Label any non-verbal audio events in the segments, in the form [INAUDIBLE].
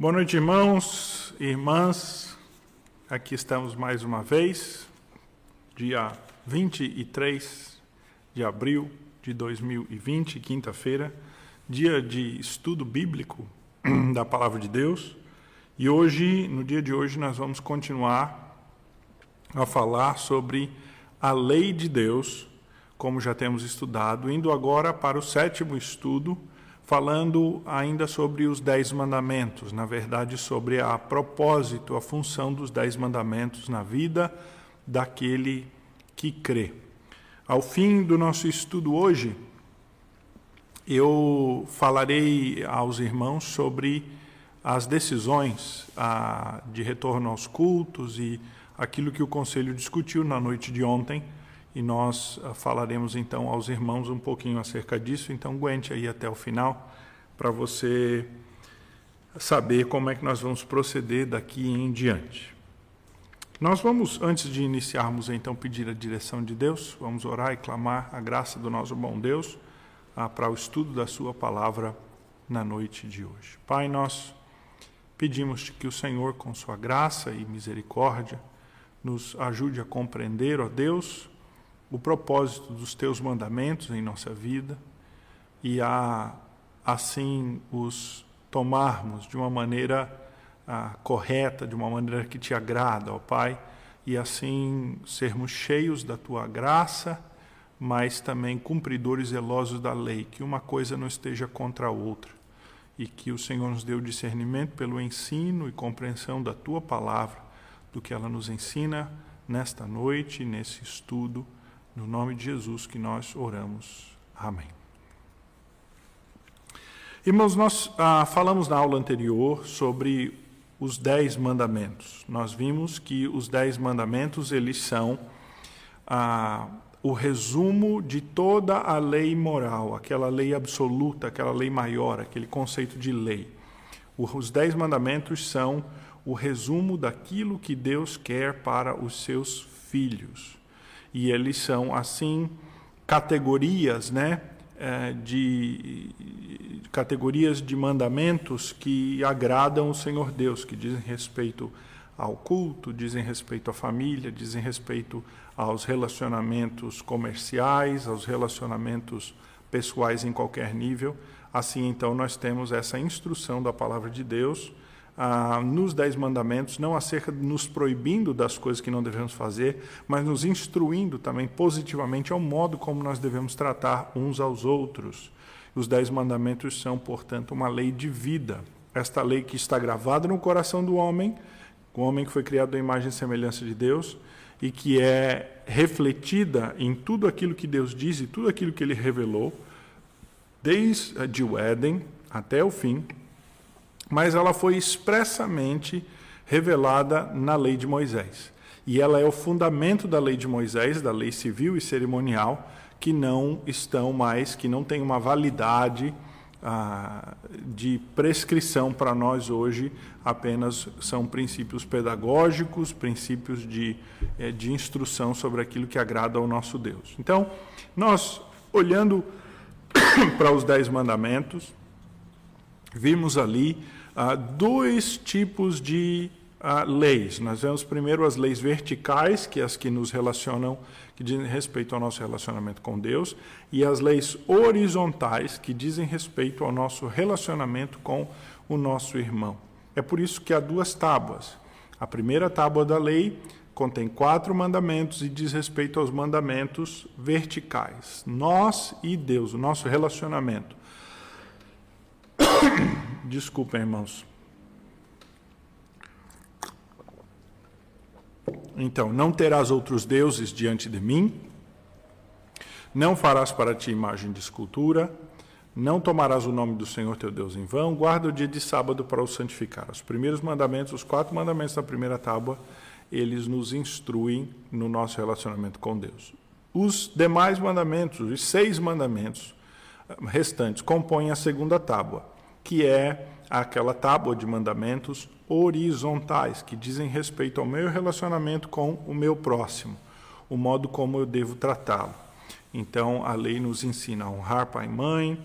Boa noite, irmãos irmãs. Aqui estamos mais uma vez, dia 23 de abril de 2020, quinta-feira, dia de estudo bíblico [CLEARS THROAT] da palavra de Deus. E hoje, no dia de hoje, nós vamos continuar a falar sobre a lei de Deus, como já temos estudado, indo agora para o sétimo estudo falando ainda sobre os Dez Mandamentos, na verdade, sobre a propósito, a função dos Dez Mandamentos na vida daquele que crê. Ao fim do nosso estudo hoje, eu falarei aos irmãos sobre as decisões ah, de retorno aos cultos e aquilo que o conselho discutiu na noite de ontem e nós ah, falaremos então aos irmãos um pouquinho acerca disso. Então, aguente aí até o final para você saber como é que nós vamos proceder daqui em diante. Nós vamos, antes de iniciarmos, então, pedir a direção de Deus, vamos orar e clamar a graça do nosso bom Deus ah, para o estudo da Sua palavra na noite de hoje. Pai, nós pedimos que o Senhor, com Sua graça e misericórdia, nos ajude a compreender, ó Deus, o propósito dos teus mandamentos em nossa vida e a assim os tomarmos de uma maneira ah, correta, de uma maneira que te agrada, ó Pai, e assim sermos cheios da tua graça, mas também cumpridores zelosos da lei, que uma coisa não esteja contra a outra, e que o Senhor nos dê o discernimento pelo ensino e compreensão da tua palavra, do que ela nos ensina nesta noite, nesse estudo no nome de Jesus que nós oramos. Amém. Irmãos, nós ah, falamos na aula anterior sobre os dez mandamentos. Nós vimos que os dez mandamentos eles são ah, o resumo de toda a lei moral, aquela lei absoluta, aquela lei maior, aquele conceito de lei. Os dez mandamentos são o resumo daquilo que Deus quer para os seus filhos e eles são assim categorias, né, é, de categorias de mandamentos que agradam o Senhor Deus, que dizem respeito ao culto, dizem respeito à família, dizem respeito aos relacionamentos comerciais, aos relacionamentos pessoais em qualquer nível. Assim, então, nós temos essa instrução da palavra de Deus ah, nos Dez Mandamentos, não acerca de nos proibindo das coisas que não devemos fazer, mas nos instruindo também positivamente ao modo como nós devemos tratar uns aos outros. Os Dez Mandamentos são, portanto, uma lei de vida. Esta lei que está gravada no coração do homem, o homem que foi criado à imagem e semelhança de Deus, e que é refletida em tudo aquilo que Deus diz e tudo aquilo que Ele revelou, desde o Éden até o fim, mas ela foi expressamente revelada na lei de Moisés. E ela é o fundamento da lei de Moisés, da lei civil e cerimonial, que não estão mais, que não tem uma validade ah, de prescrição para nós hoje, apenas são princípios pedagógicos, princípios de, eh, de instrução sobre aquilo que agrada ao nosso Deus. Então, nós, olhando [COUGHS] para os Dez Mandamentos, vimos ali ah, dois tipos de ah, leis. Nós vemos primeiro as leis verticais, que é as que nos relacionam, que dizem respeito ao nosso relacionamento com Deus, e as leis horizontais, que dizem respeito ao nosso relacionamento com o nosso irmão. É por isso que há duas tábuas. A primeira tábua da lei contém quatro mandamentos e diz respeito aos mandamentos verticais. Nós e Deus, o nosso relacionamento. Desculpem, irmãos. Então, não terás outros deuses diante de mim, não farás para ti imagem de escultura, não tomarás o nome do Senhor teu Deus em vão, guarda o dia de sábado para o santificar. Os primeiros mandamentos, os quatro mandamentos da primeira tábua, eles nos instruem no nosso relacionamento com Deus. Os demais mandamentos, os seis mandamentos restantes, compõem a segunda tábua que é aquela tábua de mandamentos horizontais, que dizem respeito ao meu relacionamento com o meu próximo, o modo como eu devo tratá-lo. Então, a lei nos ensina a honrar pai e mãe,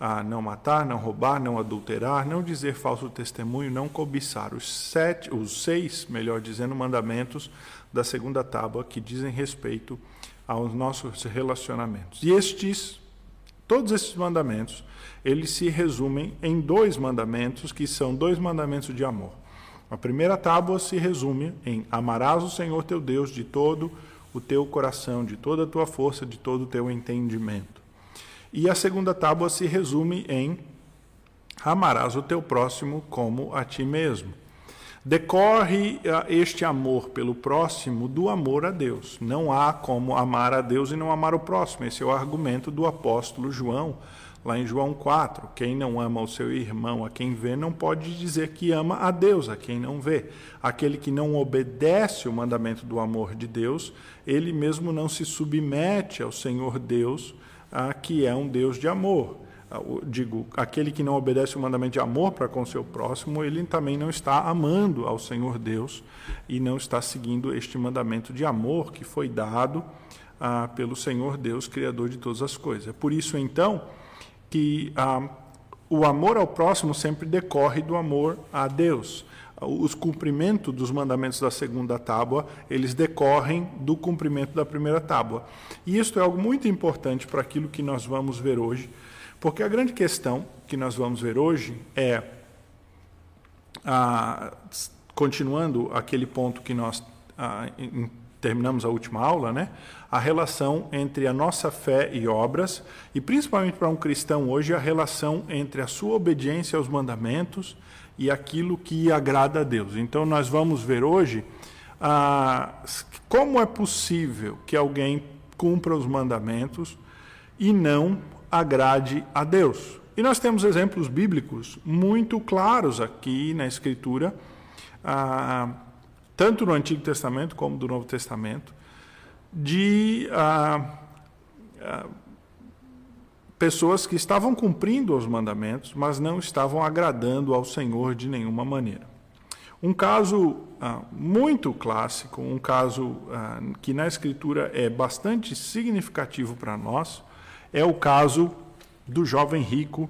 a não matar, não roubar, não adulterar, não dizer falso testemunho, não cobiçar. Os sete, os seis, melhor dizendo, mandamentos da segunda tábua que dizem respeito aos nossos relacionamentos. E estes, todos esses mandamentos, eles se resumem em dois mandamentos que são dois mandamentos de amor. A primeira tábua se resume em amarás o Senhor teu Deus de todo o teu coração, de toda a tua força, de todo o teu entendimento. E a segunda tábua se resume em amarás o teu próximo como a ti mesmo. Decorre ah, este amor pelo próximo do amor a Deus. Não há como amar a Deus e não amar o próximo. Esse é o argumento do apóstolo João, lá em João 4. Quem não ama o seu irmão, a quem vê, não pode dizer que ama a Deus, a quem não vê. Aquele que não obedece o mandamento do amor de Deus, ele mesmo não se submete ao Senhor Deus ah, que é um Deus de amor. Ah, digo, aquele que não obedece o mandamento de amor para com seu próximo, ele também não está amando ao Senhor Deus e não está seguindo este mandamento de amor que foi dado ah, pelo Senhor Deus, Criador de todas as coisas. É por isso, então, que ah, o amor ao próximo sempre decorre do amor a Deus os cumprimentos dos mandamentos da segunda tábua, eles decorrem do cumprimento da primeira tábua. E isso é algo muito importante para aquilo que nós vamos ver hoje, porque a grande questão que nós vamos ver hoje é, ah, continuando aquele ponto que nós ah, em, terminamos a última aula, né? A relação entre a nossa fé e obras, e principalmente para um cristão hoje, a relação entre a sua obediência aos mandamentos e aquilo que agrada a Deus. Então, nós vamos ver hoje como é possível que alguém cumpra os mandamentos e não agrade a Deus. E nós temos exemplos bíblicos muito claros aqui na Escritura, ah, tanto no Antigo Testamento como do Novo Testamento, de ah, ah pessoas que estavam cumprindo os mandamentos, mas não estavam agradando ao Senhor de nenhuma maneira. Um caso ah, muito clássico, um caso ah, que na Escritura é bastante significativo para nós, é o caso do jovem rico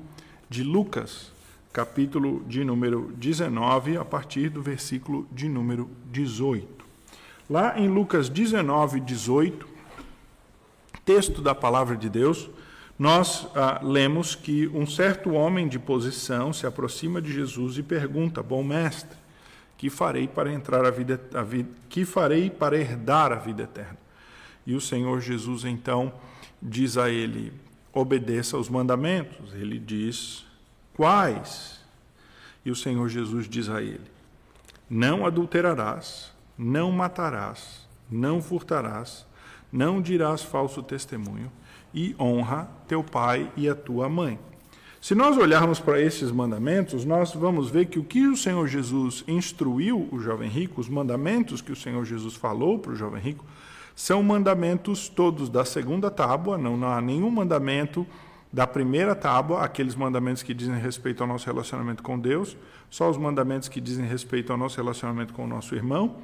de Lucas, capítulo de número 19, a partir do versículo de número 18. Lá em Lucas 19, 18, texto da palavra de Deus, nós ah, lemos que um certo homem de posição se aproxima de Jesus e pergunta: Bom mestre, que farei para entrar a vida, a vida, que farei para herdar a vida eterna? E o Senhor Jesus então diz a ele: Obedeça aos mandamentos. Ele diz: Quais? E o Senhor Jesus diz a ele: Não adulterarás, não matarás, não furtarás, não dirás falso testemunho e honra teu pai e a tua mãe. Se nós olharmos para esses mandamentos, nós vamos ver que o que o Senhor Jesus instruiu o jovem rico, os mandamentos que o Senhor Jesus falou para o jovem rico, são mandamentos todos da segunda tábua, não, não há nenhum mandamento da primeira tábua, aqueles mandamentos que dizem respeito ao nosso relacionamento com Deus, só os mandamentos que dizem respeito ao nosso relacionamento com o nosso irmão,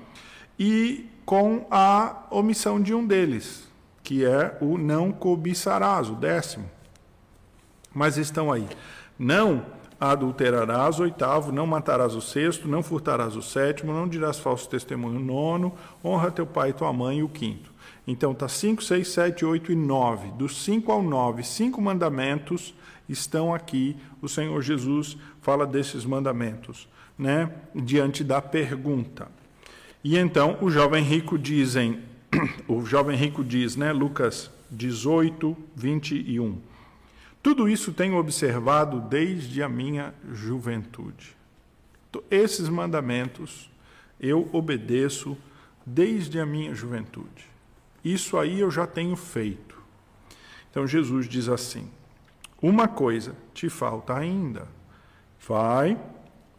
e com a omissão de um deles, que é o não cobiçarás, o décimo. Mas estão aí. Não adulterarás, oitavo, não matarás o sexto, não furtarás o sétimo, não dirás falso testemunho, nono, honra teu pai e tua mãe, o quinto. Então está 5, 6, 7, 8 e 9. Dos 5 ao 9, cinco mandamentos estão aqui. O Senhor Jesus fala desses mandamentos, né? Diante da pergunta. E então o jovem rico dizem, [CLEARS THROAT] o jovem rico diz, né, Lucas 18, 21. Tudo isso tenho observado desde a minha juventude. Esses mandamentos eu obedeço desde a minha juventude. Isso aí eu já tenho feito. Então Jesus diz assim: Uma coisa te falta ainda. Vai,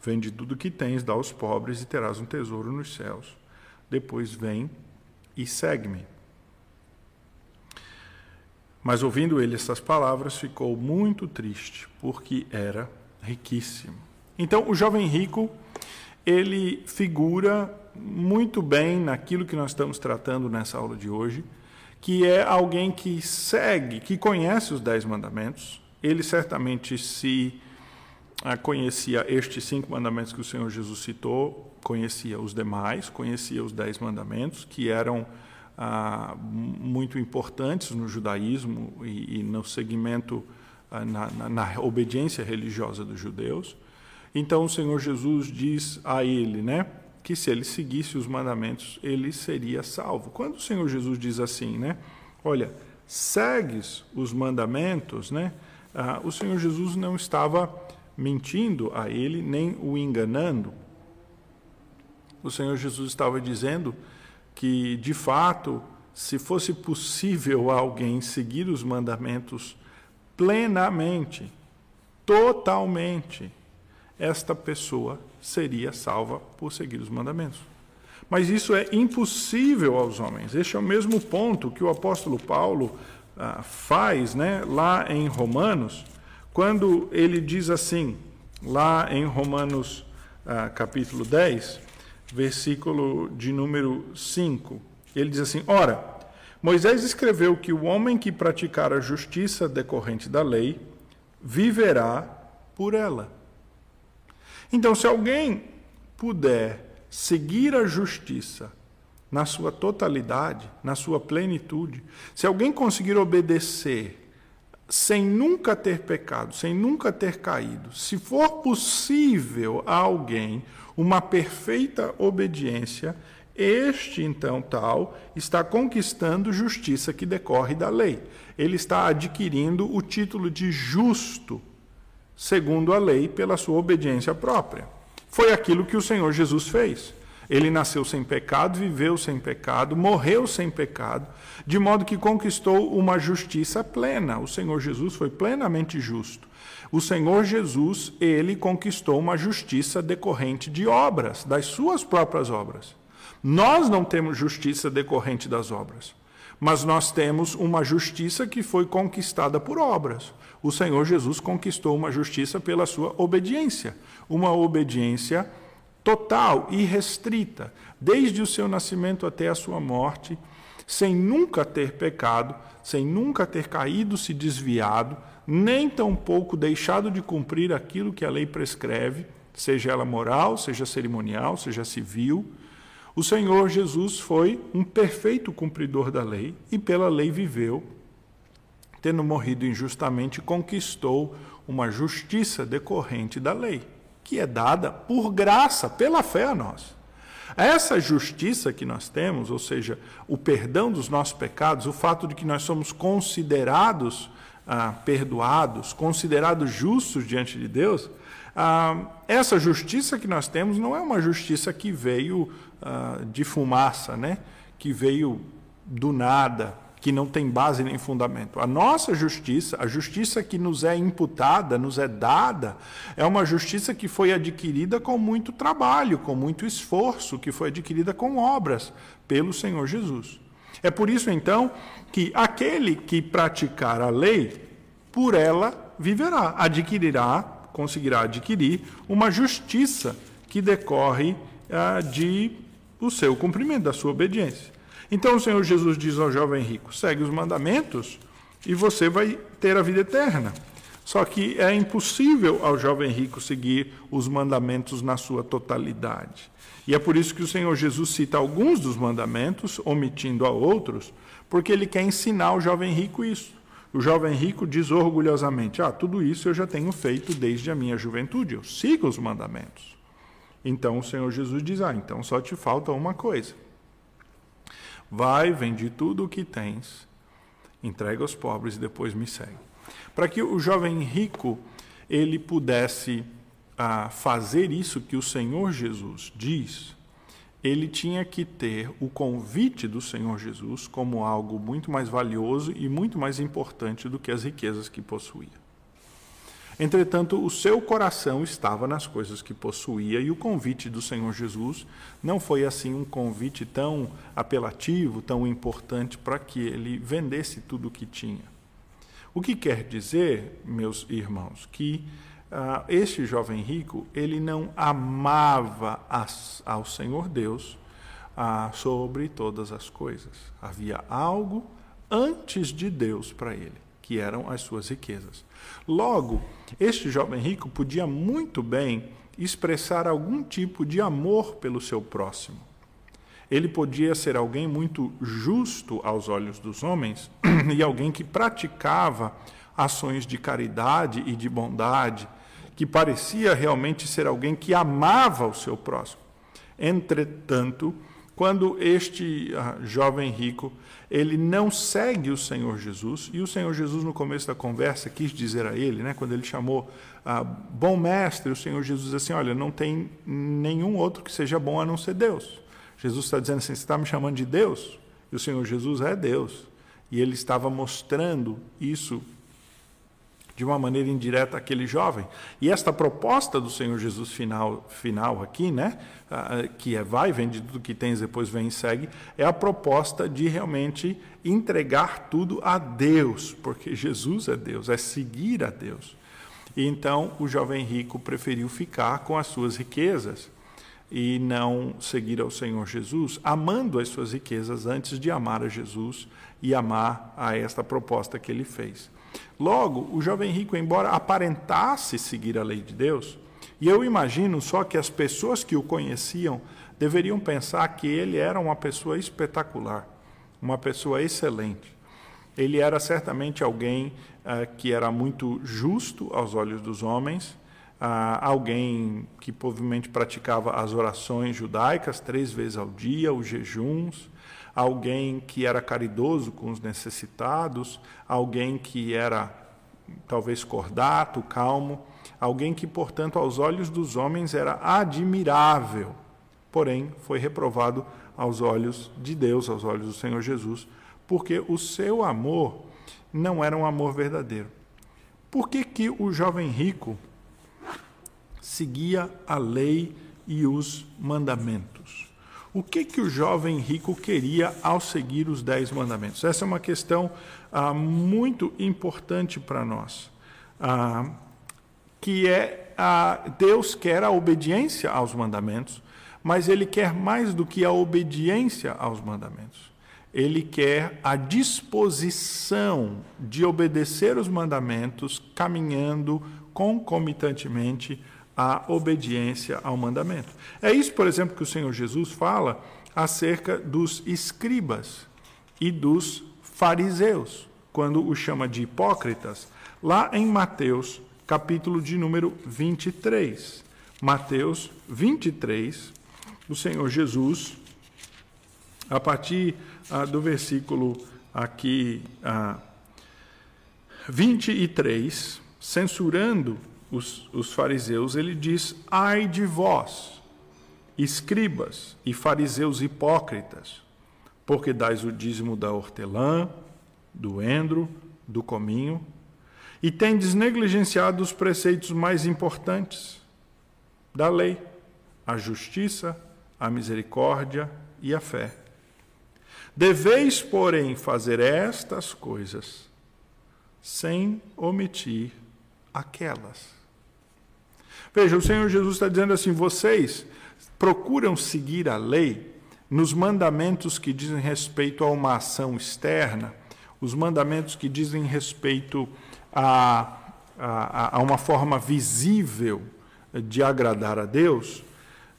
vende tudo que tens, dá aos pobres e terás um tesouro nos céus. Depois vem e segue-me. Mas ouvindo ele essas palavras, ficou muito triste, porque era riquíssimo. Então, o jovem rico, ele figura muito bem naquilo que nós estamos tratando nessa aula de hoje, que é alguém que segue, que conhece os dez mandamentos, ele certamente se ah, conhecia estes cinco mandamentos que o Senhor Jesus citou, conhecia os demais, conhecia os dez mandamentos, que eram ah, muito importantes no judaísmo e, e no segmento, ah, na, na, na, obediência religiosa dos judeus. Então o Senhor Jesus diz a ele, né, que se ele seguisse os mandamentos, ele seria salvo. Quando o Senhor Jesus diz assim, né, olha, segues os mandamentos, né, ah, o Senhor Jesus não estava mentindo a ele nem o enganando. O Senhor Jesus estava dizendo que, de fato, se fosse possível alguém seguir os mandamentos plenamente, totalmente, esta pessoa seria salva por seguir os mandamentos. Mas isso é impossível aos homens. Este é o mesmo ponto que o apóstolo Paulo ah, faz né, lá em Romanos, quando ele diz assim, lá em Romanos ah, capítulo 10, versículo de número 5. Ele diz assim: Ora, Moisés escreveu que o homem que praticar a justiça decorrente da lei viverá por ela. Então, se alguém puder seguir a justiça na sua totalidade, na sua plenitude, se alguém conseguir obedecer sem nunca ter pecado, sem nunca ter caído, se for possível a alguém uma perfeita obediência, este então tal está conquistando justiça que decorre da lei. Ele está adquirindo o título de justo, segundo a lei, pela sua obediência própria. Foi aquilo que o Senhor Jesus fez. Ele nasceu sem pecado, viveu sem pecado, morreu sem pecado, de modo que conquistou uma justiça plena. O Senhor Jesus foi plenamente justo. O Senhor Jesus, ele conquistou uma justiça decorrente de obras, das suas próprias obras. Nós não temos justiça decorrente das obras, mas nós temos uma justiça que foi conquistada por obras. O Senhor Jesus conquistou uma justiça pela sua obediência, uma obediência total e restrita, desde o seu nascimento até a sua morte, sem nunca ter pecado, sem nunca ter caído, se desviado, nem tampouco deixado de cumprir aquilo que a lei prescreve, seja ela moral, seja cerimonial, seja civil. O Senhor Jesus foi um perfeito cumpridor da lei e pela lei viveu, tendo morrido injustamente, conquistou uma justiça decorrente da lei que é dada por graça, pela fé a nós. Essa justiça que nós temos, ou seja, o perdão dos nossos pecados, o fato de que nós somos considerados ah, perdoados, considerados justos diante de Deus, ah, essa justiça que nós temos não é uma justiça que veio ah, de fumaça, né? que veio do nada, que não tem base nem fundamento. A nossa justiça, a justiça que nos é imputada, nos é dada, é uma justiça que foi adquirida com muito trabalho, com muito esforço, que foi adquirida com obras pelo Senhor Jesus. É por isso então que aquele que praticar a lei, por ela viverá, adquirirá, conseguirá adquirir uma justiça que decorre ah, de o seu cumprimento, da sua obediência. Então o Senhor Jesus diz ao jovem rico: segue os mandamentos e você vai ter a vida eterna. Só que é impossível ao jovem rico seguir os mandamentos na sua totalidade. E é por isso que o Senhor Jesus cita alguns dos mandamentos, omitindo a outros, porque ele quer ensinar o jovem rico isso. O jovem rico diz orgulhosamente: Ah, tudo isso eu já tenho feito desde a minha juventude, eu sigo os mandamentos. Então o Senhor Jesus diz: Ah, então só te falta uma coisa. Vai, vende tudo o que tens, entrega aos pobres e depois me segue. Para que o jovem rico ele pudesse ah, fazer isso que o Senhor Jesus diz, ele tinha que ter o convite do Senhor Jesus como algo muito mais valioso e muito mais importante do que as riquezas que possuía. Entretanto, o seu coração estava nas coisas que possuía e o convite do Senhor Jesus não foi assim um convite tão apelativo, tão importante para que ele vendesse tudo o que tinha. O que quer dizer, meus irmãos, que uh, este jovem rico ele não amava as, ao Senhor Deus uh, sobre todas as coisas. Havia algo antes de Deus para ele. que eram as suas riquezas. Logo, este jovem rico podia muito bem expressar algum tipo de amor pelo seu próximo. Ele podia ser alguém muito justo aos olhos dos homens [CLEARS THROAT] e alguém que praticava ações de caridade e de bondade, que parecia realmente ser alguém que amava o seu próximo. Entretanto, quando este uh, jovem rico ele não segue o Senhor Jesus e o Senhor Jesus no começo da conversa quis dizer a ele, né, quando ele chamou uh, bom mestre, o Senhor Jesus diz assim, olha, não tem nenhum outro que seja bom a não ser Deus. Jesus está dizendo assim, você está me chamando de Deus e o Senhor Jesus é Deus e ele estava mostrando isso de uma maneira indireta aquele jovem. E esta proposta do Senhor Jesus final, final aqui, né, que é vai, vende tudo que tens, depois vem e segue, é a proposta de realmente entregar tudo a Deus, porque Jesus é Deus, é seguir a Deus. E então o jovem rico preferiu ficar com as suas riquezas e não seguir ao Senhor Jesus, amando as suas riquezas antes de amar a Jesus e amar a esta proposta que ele fez. Logo, o jovem rico, embora aparentasse seguir a lei de Deus, e eu imagino só que as pessoas que o conheciam deveriam pensar que ele era uma pessoa espetacular, uma pessoa excelente. Ele era certamente alguém uh, que era muito justo aos olhos dos homens, uh, alguém que provavelmente praticava as orações judaicas três vezes ao dia, os jejuns, alguém que era caridoso com os necessitados, alguém que era talvez cordato, calmo, alguém que, portanto, aos olhos dos homens era admirável, porém foi reprovado aos olhos de Deus, aos olhos do Senhor Jesus, porque o seu amor não era um amor verdadeiro. Por que, que o jovem rico seguia a lei e os mandamentos? O que, que o jovem rico queria ao seguir os dez mandamentos? Essa é uma questão ah, muito importante para nós, ah, que é ah, Deus quer a obediência aos mandamentos, mas Ele quer mais do que a obediência aos mandamentos. Ele quer a disposição de obedecer os mandamentos, caminhando concomitantemente a obediência ao mandamento. É isso, por exemplo, que o Senhor Jesus fala acerca dos escribas e dos fariseus, quando o chama de hipócritas, lá em Mateus, capítulo de número 23. Mateus 23, o Senhor Jesus, a partir ah, do versículo aqui ah, 23, censurando os, os fariseus, ele diz: Ai de vós, escribas e fariseus hipócritas, porque dais o dízimo da hortelã, do endro, do cominho, e tendes negligenciado os preceitos mais importantes da lei, a justiça, a misericórdia e a fé. Deveis, porém, fazer estas coisas sem omitir aquelas. Veja, o Senhor Jesus está dizendo assim: vocês procuram seguir a lei nos mandamentos que dizem respeito a uma ação externa, os mandamentos que dizem respeito a, a, a uma forma visível de agradar a Deus,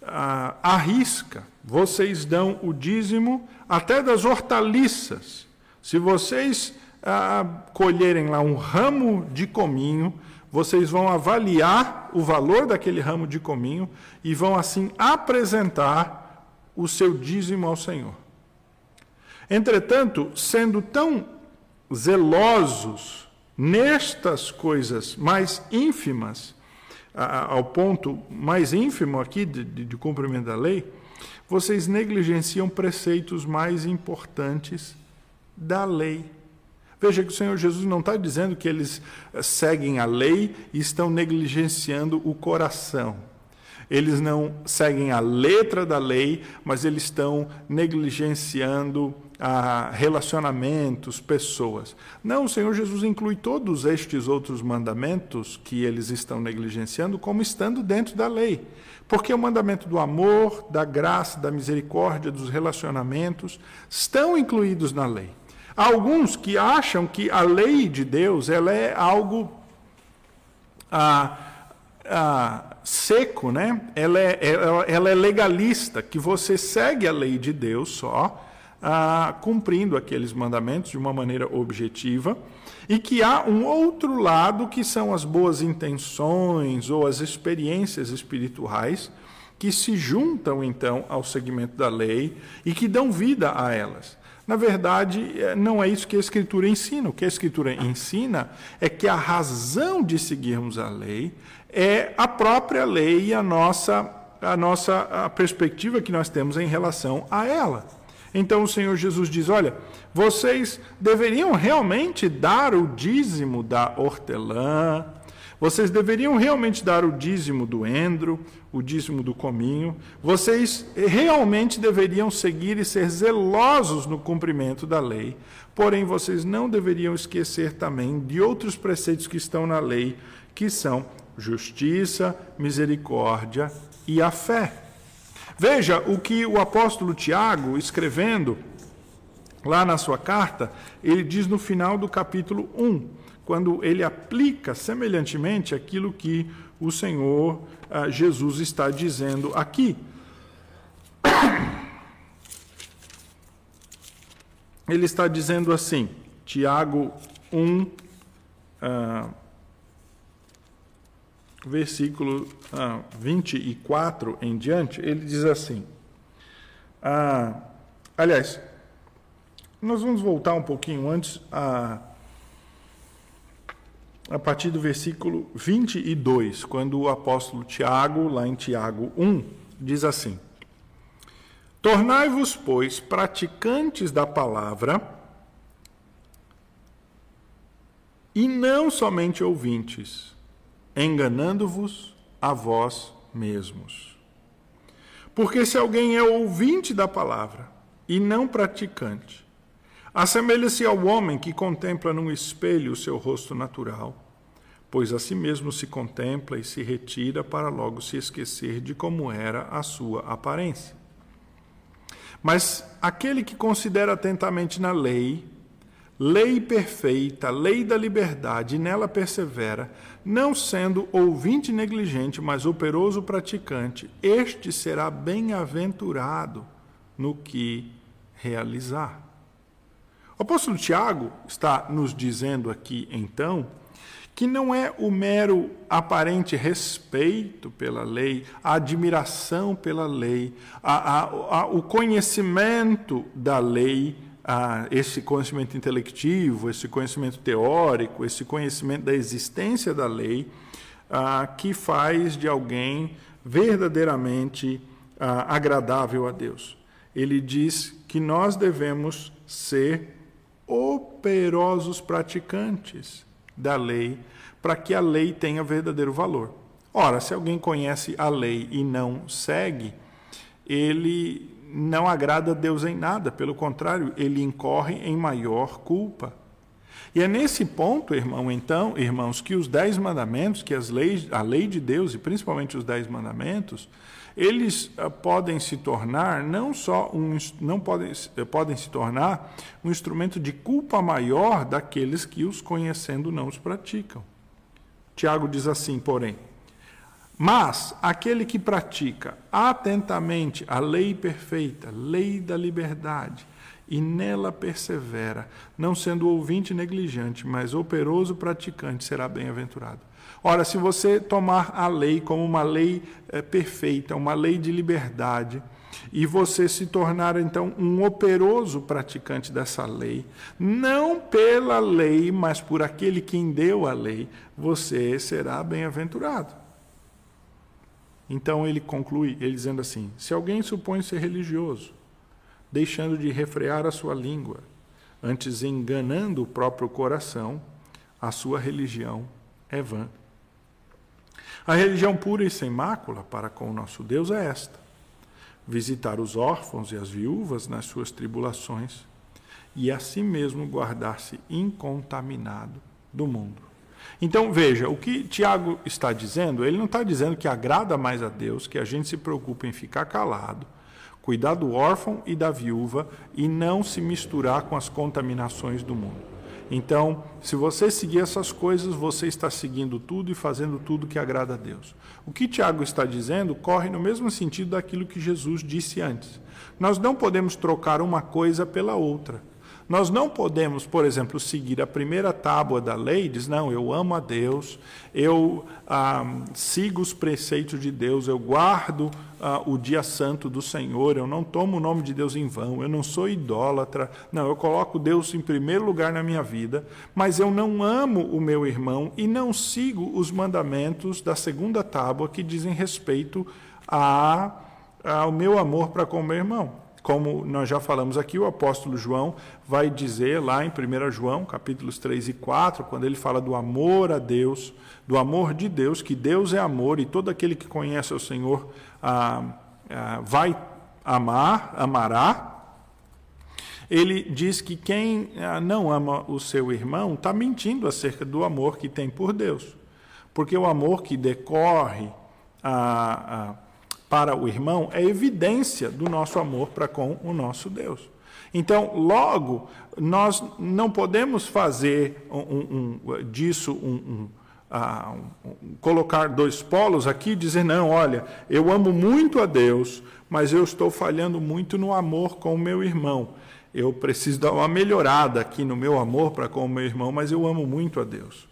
a, arrisca. Vocês dão o dízimo até das hortaliças. Se vocês ah, colherem lá um ramo de cominho, vocês vão avaliar o valor daquele ramo de cominho e vão assim apresentar o seu dízimo ao Senhor. Entretanto, sendo tão zelosos nestas coisas mais ínfimas, ao ponto mais ínfimo aqui de, de, de cumprimento da lei, vocês negligenciam preceitos mais importantes da lei. Veja que o Senhor Jesus não está dizendo que eles eh, seguem a lei e estão negligenciando o coração. Eles não seguem a letra da lei, mas eles estão negligenciando ah, relacionamentos, pessoas. Não, o Senhor Jesus inclui todos estes outros mandamentos que eles estão negligenciando como estando dentro da lei. Porque o mandamento do amor, da graça, da misericórdia, dos relacionamentos estão incluídos na lei. Alguns que acham que a lei de Deus ela é algo ah, ah, seco, né? Ela é, ela, ela é legalista, que você segue a lei de Deus só, ah, cumprindo aqueles mandamentos de uma maneira objetiva, e que há um outro lado que são as boas intenções ou as experiências espirituais que se juntam então ao segmento da lei e que dão vida a elas. Na verdade, é, não é isso que a Escritura ensina. O que a Escritura ensina é que a razão de seguirmos a lei é a própria lei e a nossa, a nossa a perspectiva que nós temos em relação a ela. Então o Senhor Jesus diz: Olha, vocês deveriam realmente dar o dízimo da hortelã, vocês deveriam realmente dar o dízimo do endro, o dízimo do cominho, vocês realmente deveriam seguir e ser zelosos no cumprimento da lei, porém vocês não deveriam esquecer também de outros preceitos que estão na lei, que são justiça, misericórdia e a fé. Veja o que o apóstolo Tiago, escrevendo lá na sua carta, ele diz no final do capítulo 1, quando ele aplica semelhantemente aquilo que o Senhor uh, Jesus está dizendo aqui. [COUGHS] Ele está dizendo assim, Tiago 1, uh, versículo ah, 24 em diante, ele diz assim. Ah, aliás, nós vamos voltar um pouquinho antes a, a partir do versículo 22, quando o apóstolo Tiago, lá em Tiago 1, diz assim: Tornai-vos, pois, praticantes da palavra, e não somente ouvintes enganando-vos a vós mesmos. Porque se alguém é ouvinte da palavra e não praticante, assemelha-se ao homem que contempla num espelho o seu rosto natural, pois a si mesmo se contempla e se retira para logo se esquecer de como era a sua aparência. Mas aquele que considera atentamente na lei, lei perfeita, lei da liberdade, e nela persevera, não sendo ouvinte negligente, mas operoso praticante, este será bem-aventurado no que realizar. O apóstolo Tiago está nos dizendo aqui, então, que não é o mero aparente respeito pela lei, a admiração pela lei, a, a, a, o conhecimento da lei esse conhecimento intelectivo, esse conhecimento teórico, esse conhecimento da existência da lei, que faz de alguém verdadeiramente agradável a Deus. Ele diz que nós devemos ser operosos praticantes da lei, para que a lei tenha verdadeiro valor. Ora, se alguém conhece a lei e não segue, ele não agrada a Deus em nada, pelo contrário, ele incorre em maior culpa. E é nesse ponto, irmão, então, irmãos, que os dez mandamentos, que as leis, a lei de Deus e principalmente os dez mandamentos, eles uh, podem se tornar não só um, não podem, uh, podem se tornar um instrumento de culpa maior daqueles que os conhecendo não os praticam. Tiago diz assim, porém, mas aquele que pratica atentamente a lei perfeita, lei da liberdade, e nela persevera, não sendo ouvinte negligente, mas operoso praticante, será bem-aventurado. Ora, se você tomar a lei como uma lei é, perfeita, uma lei de liberdade, e você se tornar então um operoso praticante dessa lei, não pela lei, mas por aquele quem deu a lei, você será bem-aventurado. Então ele conclui, ele dizendo assim: se alguém supõe ser religioso, deixando de refrear a sua língua, antes enganando o próprio coração, a sua religião é vã. A religião pura e sem mácula para com o nosso Deus é esta: visitar os órfãos e as viúvas nas suas tribulações e a si mesmo guardar-se incontaminado do mundo. Então, veja, o que Tiago está dizendo, ele não está dizendo que agrada mais a Deus, que a gente se preocupe em ficar calado, cuidar do órfão e da viúva e não se misturar com as contaminações do mundo. Então, se você seguir essas coisas, você está seguindo tudo e fazendo tudo que agrada a Deus. O que Tiago está dizendo corre no mesmo sentido daquilo que Jesus disse antes. Nós não podemos trocar uma coisa pela outra. Nós não podemos, por exemplo, seguir a primeira tábua da lei, diz, não, eu amo a Deus, eu ah, sigo os preceitos de Deus, eu guardo ah, o dia santo do Senhor, eu não tomo o nome de Deus em vão, eu não sou idólatra, não, eu coloco Deus em primeiro lugar na minha vida, mas eu não amo o meu irmão e não sigo os mandamentos da segunda tábua que dizem respeito a, ao meu amor para com o meu irmão como nós já falamos aqui, o apóstolo João vai dizer lá em 1 João, capítulos 3 e 4, quando ele fala do amor a Deus, do amor de Deus, que Deus é amor e todo aquele que conhece o Senhor ah, ah, vai amar, amará. Ele diz que quem ah, não ama o seu irmão está mentindo acerca do amor que tem por Deus. Porque o amor que decorre a para o irmão é evidência do nosso amor para com o nosso Deus. Então, logo, nós não podemos fazer um, um, disso um, uh, colocar dois polos aqui e dizer, não, olha, eu amo muito a Deus, mas eu estou falhando muito no amor com o meu irmão. Eu preciso dar uma melhorada aqui no meu amor para com o meu irmão, mas eu amo muito a Deus.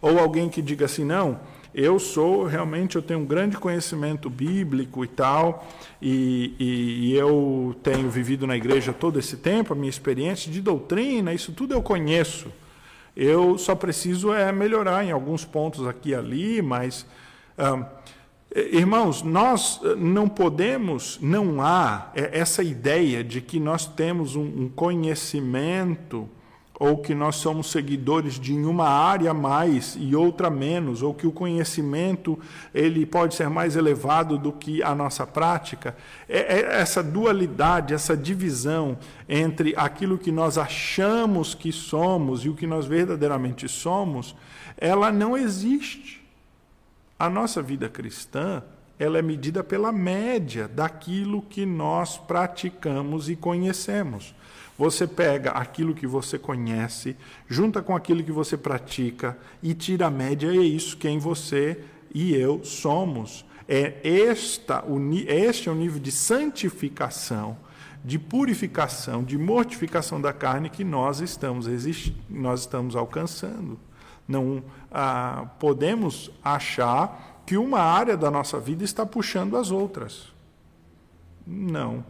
Ou alguém que diga assim, não, eu sou realmente eu tenho um grande conhecimento bíblico e tal e, e, e, eu tenho vivido na igreja todo esse tempo a minha experiência de doutrina isso tudo eu conheço. Eu só preciso é melhorar em alguns pontos aqui e ali mas ah, irmãos nós não podemos não há essa ideia de que nós temos um conhecimento ou que nós somos seguidores de uma área mais e outra menos, ou que o conhecimento ele pode ser mais elevado do que a nossa prática. É, é essa dualidade, essa divisão entre aquilo que nós achamos que somos e o que nós verdadeiramente somos, ela não existe. A nossa vida cristã, ela é medida pela média daquilo que nós praticamos e conhecemos. Você pega aquilo que você conhece, junta com aquilo que você pratica e tira a média, e é isso quem você e eu somos. É esta, este é o nível de santificação, de purificação, de mortificação da carne que nós estamos, nós estamos alcançando. Não ah, podemos achar que uma área da nossa vida está puxando as outras. Não.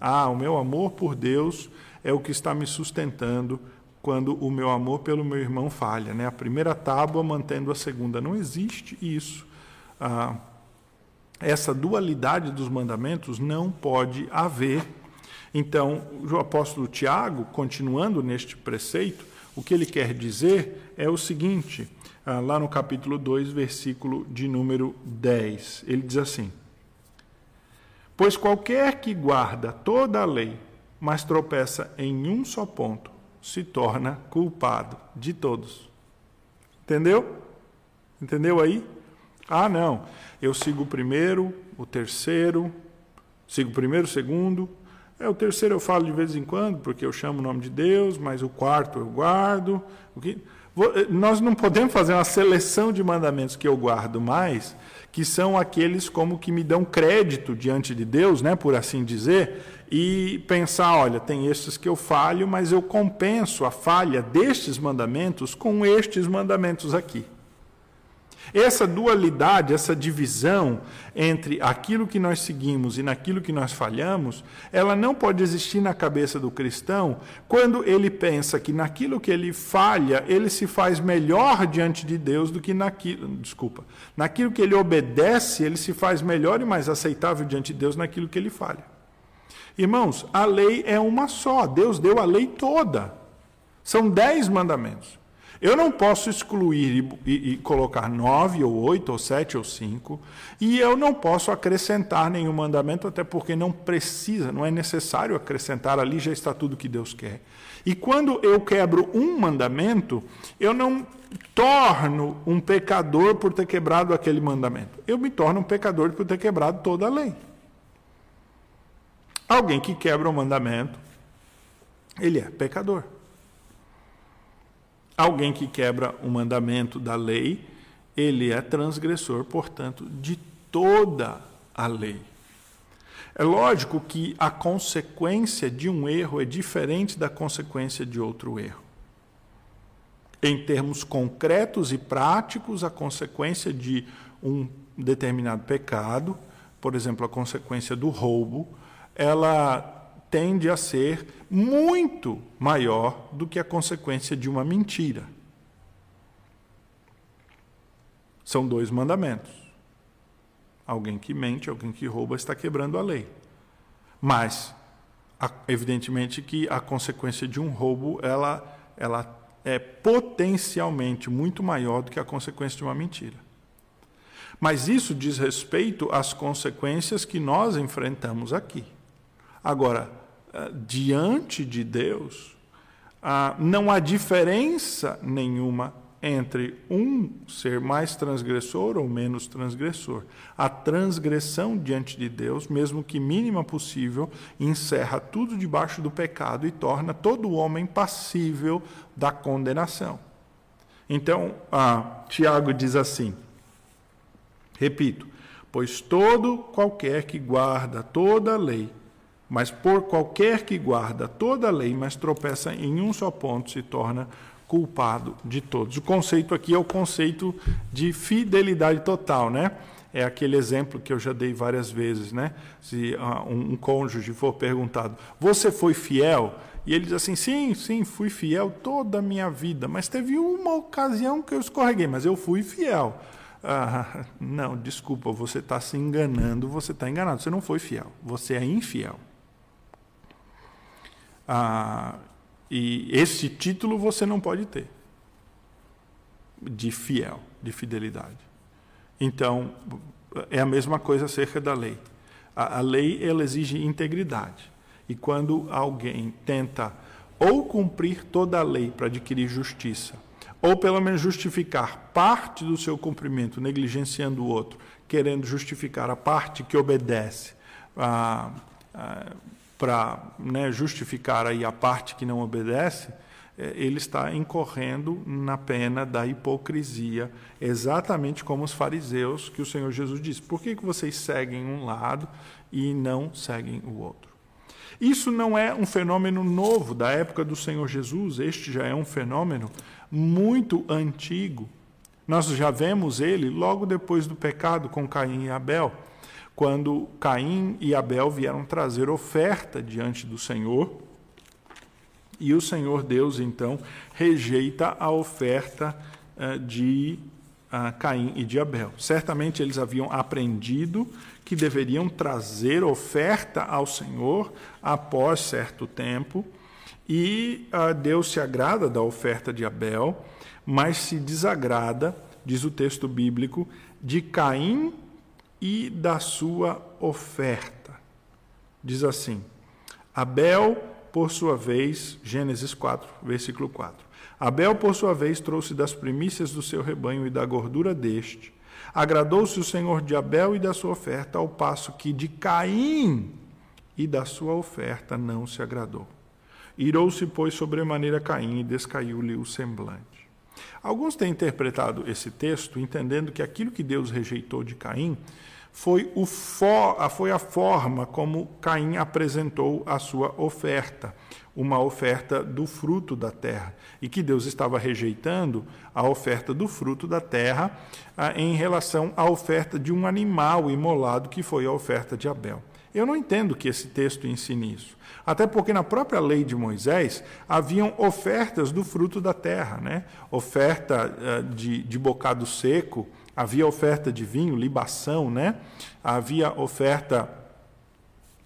Ah, o meu amor por Deus é o que está me sustentando quando o meu amor pelo meu irmão falha. Né? A primeira tábua mantendo a segunda. Não existe isso. Ah, essa dualidade dos mandamentos não pode haver. Então, o apóstolo Tiago, continuando neste preceito, o que ele quer dizer é o seguinte, lá no capítulo 2, versículo de número 10. Ele diz assim: Pois qualquer que guarda toda a lei, mas tropeça em um só ponto, se torna culpado de todos. Entendeu? Entendeu aí? Ah, não. Eu sigo o primeiro, o terceiro, sigo o primeiro, o segundo. É, o terceiro eu falo de vez em quando, porque eu chamo o nome de Deus, mas o quarto eu guardo. O que... Eh, nós não podemos fazer uma seleção de mandamentos que eu guardo mais, que são aqueles como que me dão crédito diante de Deus, né, por assim dizer, e pensar, olha, tem estes que eu falho, mas eu compenso a falha destes mandamentos com estes mandamentos aqui. Essa dualidade, essa divisão entre aquilo que nós seguimos e naquilo que nós falhamos, ela não pode existir na cabeça do cristão quando ele pensa que naquilo que ele falha, ele se faz melhor diante de Deus do que naquilo, desculpa, naquilo que ele obedece, ele se faz melhor e mais aceitável diante de Deus naquilo que ele falha. Irmãos, a lei é uma só, Deus deu a lei toda. São dez mandamentos. Eu não posso excluir e, e, e, colocar nove, ou oito, ou sete, ou cinco, e eu não posso acrescentar nenhum mandamento, até porque não precisa, não é necessário acrescentar, ali já está tudo que Deus quer. E quando eu quebro um mandamento, eu não torno um pecador por ter quebrado aquele mandamento. Eu me torno um pecador por ter quebrado toda a lei. Alguém que quebra o mandamento, ele é pecador. Alguém que quebra o mandamento da lei, ele é transgressor, portanto, de toda a lei. É lógico que a consequência de um erro é diferente da consequência de outro erro. Em termos concretos e práticos, a consequência de um determinado pecado, por exemplo, a consequência do roubo, ela tende a ser muito maior do que a consequência de uma mentira. São dois mandamentos. Alguém que mente, alguém que rouba está quebrando a lei. Mas, evidentemente que a consequência de um roubo, ela, ela é potencialmente muito maior do que a consequência de uma mentira. Mas isso diz respeito às consequências que nós enfrentamos aqui. Agora, diante de Deus, ah, não há diferença nenhuma entre um ser mais transgressor ou menos transgressor. A transgressão diante de Deus, mesmo que mínima possível, encerra tudo debaixo do pecado e torna todo homem passível da condenação. Então, ah, Tiago diz assim: repito, pois todo qualquer que guarda toda a lei, mas por qualquer que guarda toda a lei, mas tropeça em um só ponto, se torna culpado de todos. O conceito aqui é o conceito de fidelidade total, né? É aquele exemplo que eu já dei várias vezes, né? Se uh, um, um cônjuge for perguntado, você foi fiel? E ele diz assim: sim, sim, fui fiel toda a minha vida, mas teve uma ocasião que eu escorreguei, mas eu fui fiel. Ah, [LAUGHS] não, desculpa, você está se enganando, você está enganado, você não foi fiel, você é infiel. Ah, e esse título você não pode ter de fiel, de fidelidade. Então, é a mesma coisa acerca da lei. A, a lei ela exige integridade. E quando alguém tenta ou cumprir toda a lei para adquirir justiça, ou pelo menos justificar parte do seu cumprimento, negligenciando o outro, querendo justificar a parte que obedece, ah, ah, para né, justificar aí a parte que não obedece, é, ele está incorrendo na pena da hipocrisia, exatamente como os fariseus que o Senhor Jesus disse. Por que, que vocês seguem um lado e não seguem o outro? Isso não é um fenômeno novo da época do Senhor Jesus, este já é um fenômeno muito antigo. Nós já vemos ele logo depois do pecado com Caim e Abel quando Caim e Abel vieram trazer oferta diante do Senhor. E o Senhor Deus, então, rejeita a oferta uh, de uh, Caim e de Abel. Certamente eles haviam aprendido que deveriam trazer oferta ao Senhor após certo tempo, e uh, Deus se agrada da oferta de Abel, mas se desagrada, diz o texto bíblico, de Caim e da sua oferta. Diz assim: Abel, por sua vez, Gênesis 4, versículo 4. Abel, por sua vez, trouxe das primícias do seu rebanho e da gordura deste. Agradou-se o Senhor de Abel e da sua oferta, ao passo que de Caim e da sua oferta não se agradou. Irou-se, pois, sobremaneira Caim e descaiu-lhe o semblante. Alguns têm interpretado esse texto entendendo que aquilo que Deus rejeitou de Caim foi, o for, foi a forma como Caim apresentou a sua oferta, uma oferta do fruto da terra, e que Deus estava rejeitando a oferta do fruto da terra ah, em relação à oferta de um animal imolado, que foi a oferta de Abel. Eu não entendo que esse texto ensine isso. Até porque na própria lei de Moisés haviam ofertas do fruto da terra, né? oferta uh, de, de bocado seco, havia oferta de vinho, libação, né? havia oferta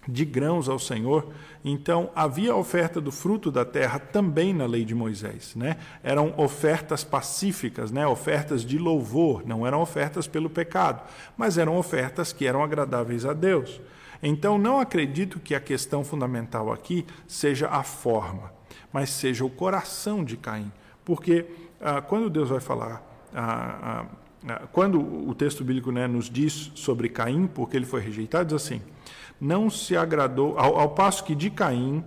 de grãos ao Senhor. Então, havia oferta do fruto da terra também na lei de Moisés. Né? Eram ofertas pacíficas, né? ofertas de louvor, não eram ofertas pelo pecado, mas eram ofertas que eram agradáveis a Deus. Então, não acredito que a questão fundamental aqui seja a forma, mas seja o coração de Caim. Porque ah, quando Deus vai falar ah, ah, quando o texto bíblico né, nos diz sobre Caim, porque ele foi rejeitado, diz assim: não se agradou, ao, ao passo que de Caim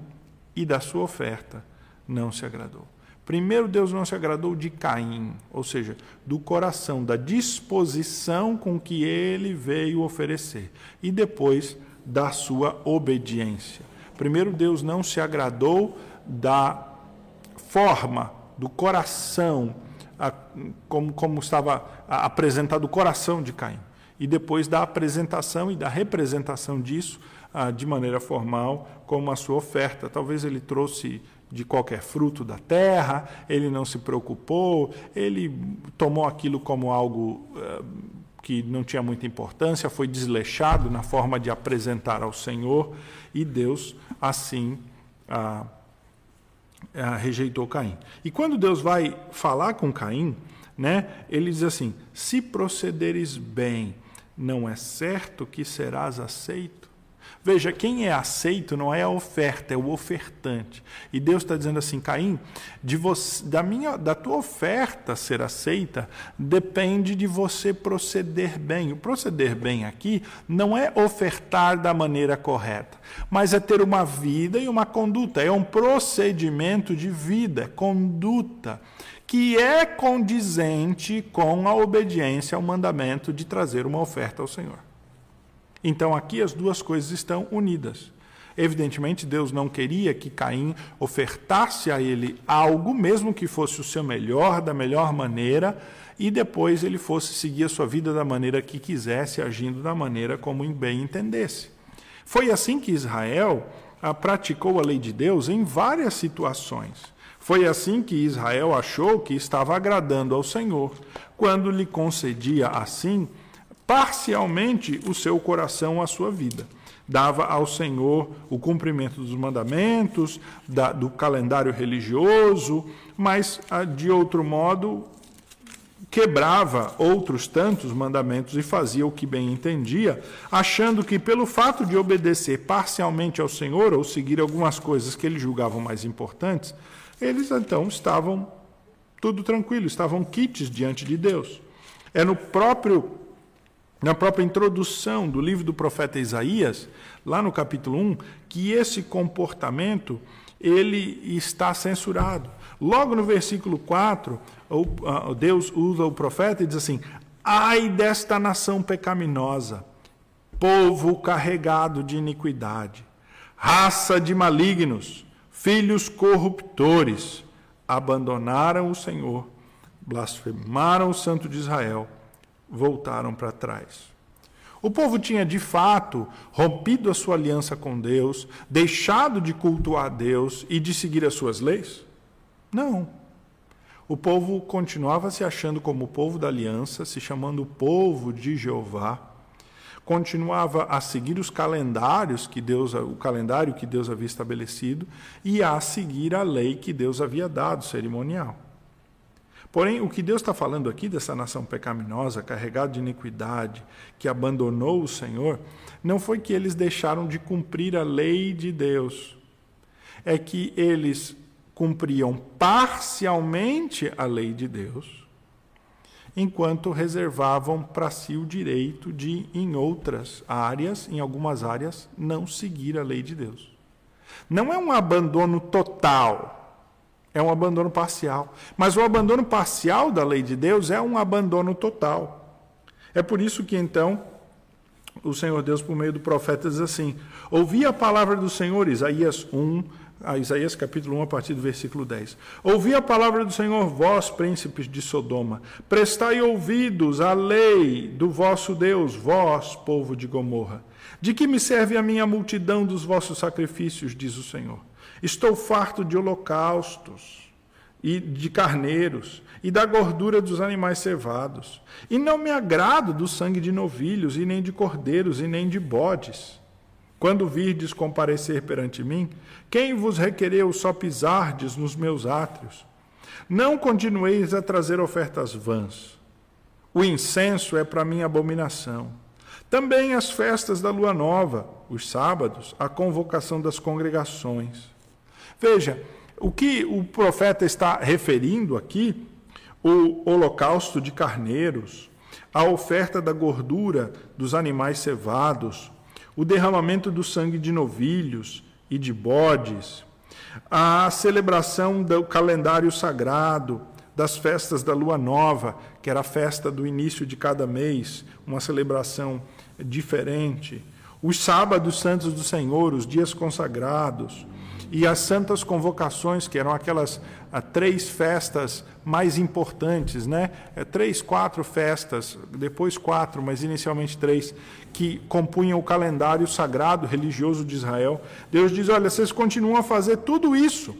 e da sua oferta não se agradou. Primeiro, Deus não se agradou de Caim, ou seja, do coração, da disposição com que ele veio oferecer, e depois da sua obediência. Primeiro, Deus não se agradou da forma, do coração, como, como estava apresentado o coração de Caim. E depois da apresentação e da representação disso de maneira formal, como a sua oferta. Talvez ele trouxe de qualquer fruto da terra, ele não se preocupou, ele tomou aquilo como algo uh, que não tinha muita importância, foi desleixado na forma de apresentar ao Senhor, e Deus assim uh, uh, rejeitou Caim. E quando Deus vai falar com Caim, né, ele diz assim: se procederes bem, não é certo que serás aceito? Veja, quem é aceito não é a oferta, é o ofertante. E Deus está dizendo assim, Caim, de você, da, minha, da tua oferta ser aceita depende de você proceder bem. O proceder bem aqui não é ofertar da maneira correta, mas é ter uma vida e uma conduta. É um procedimento de vida, conduta que é condizente com a obediência ao mandamento de trazer uma oferta ao Senhor. Então aqui as duas coisas estão unidas. Evidentemente, Deus não queria que Caim ofertasse a ele algo, mesmo que fosse o seu melhor, da melhor maneira, e depois ele fosse seguir a sua vida da maneira que quisesse, agindo da maneira como bem entendesse. Foi assim que Israel ah, praticou a lei de Deus em várias situações. Foi assim que Israel achou que estava agradando ao Senhor, quando lhe concedia assim parcialmente o seu coração à sua vida. Dava ao Senhor o cumprimento dos mandamentos, da, do calendário religioso, mas ah, de outro modo quebrava outros tantos mandamentos e fazia o que bem entendia, achando que pelo fato de obedecer parcialmente ao Senhor ou seguir algumas coisas que eles julgavam mais importantes, eles então estavam tudo tranquilo, estavam quites diante de Deus. É no próprio na própria introdução do livro do profeta Isaías, lá no capítulo 1, que esse comportamento ele está censurado. Logo no versículo 4, Deus usa o profeta e diz assim: Ai desta nação pecaminosa, povo carregado de iniquidade, raça de malignos, filhos corruptores, abandonaram o Senhor, blasfemaram o Santo de Israel voltaram para trás. O povo tinha de fato rompido a sua aliança com Deus, deixado de cultuar Deus e de seguir as suas leis? Não. O povo continuava se achando como o povo da aliança, se chamando o povo de Jeová, continuava a seguir os calendários que Deus, o calendário que Deus havia estabelecido e a seguir a lei que Deus havia dado cerimonial. Porém, o que Deus está falando aqui dessa nação pecaminosa, carregada de iniquidade, que abandonou o Senhor, não foi que eles deixaram de cumprir a lei de Deus, é que eles cumpriam parcialmente a lei de Deus, enquanto reservavam para si o direito de, em outras áreas, em algumas áreas, não seguir a lei de Deus. Não é um abandono total é um abandono parcial. Mas o abandono parcial da lei de Deus é um abandono total. É por isso que então o Senhor Deus, por meio do profeta, diz assim: Ouvi a palavra do Senhor, Isaías 1, a Isaías capítulo 1, a partir do versículo 10. Ouvi a palavra do Senhor, vós, príncipes de Sodoma, prestai ouvidos à lei do vosso Deus, vós, povo de Gomorra. De que me serve a minha multidão dos vossos sacrifícios, diz o Senhor? Estou farto de holocaustos e de carneiros e da gordura dos animais cevados. E não me agrado do sangue de novilhos, e nem de cordeiros, e nem de bodes. Quando virdes comparecer perante mim, quem vos requereu só pisardes nos meus átrios? Não continueis a trazer ofertas vãs. O incenso é para mim abominação. Também as festas da lua nova, os sábados, a convocação das congregações. Veja, o que o profeta está referindo aqui, o holocausto de carneiros, a oferta da gordura dos animais cevados, o derramamento do sangue de novilhos e de bodes, a celebração do calendário sagrado, das festas da lua nova, que era a festa do início de cada mês, uma celebração diferente, os sábados santos do Senhor, os dias consagrados, e as santas convocações, que eram aquelas ah, três festas mais importantes, né? É, três, quatro festas, depois quatro, mas inicialmente três, que compunham o calendário sagrado religioso de Israel. Deus diz: olha, vocês continuam a fazer tudo isso,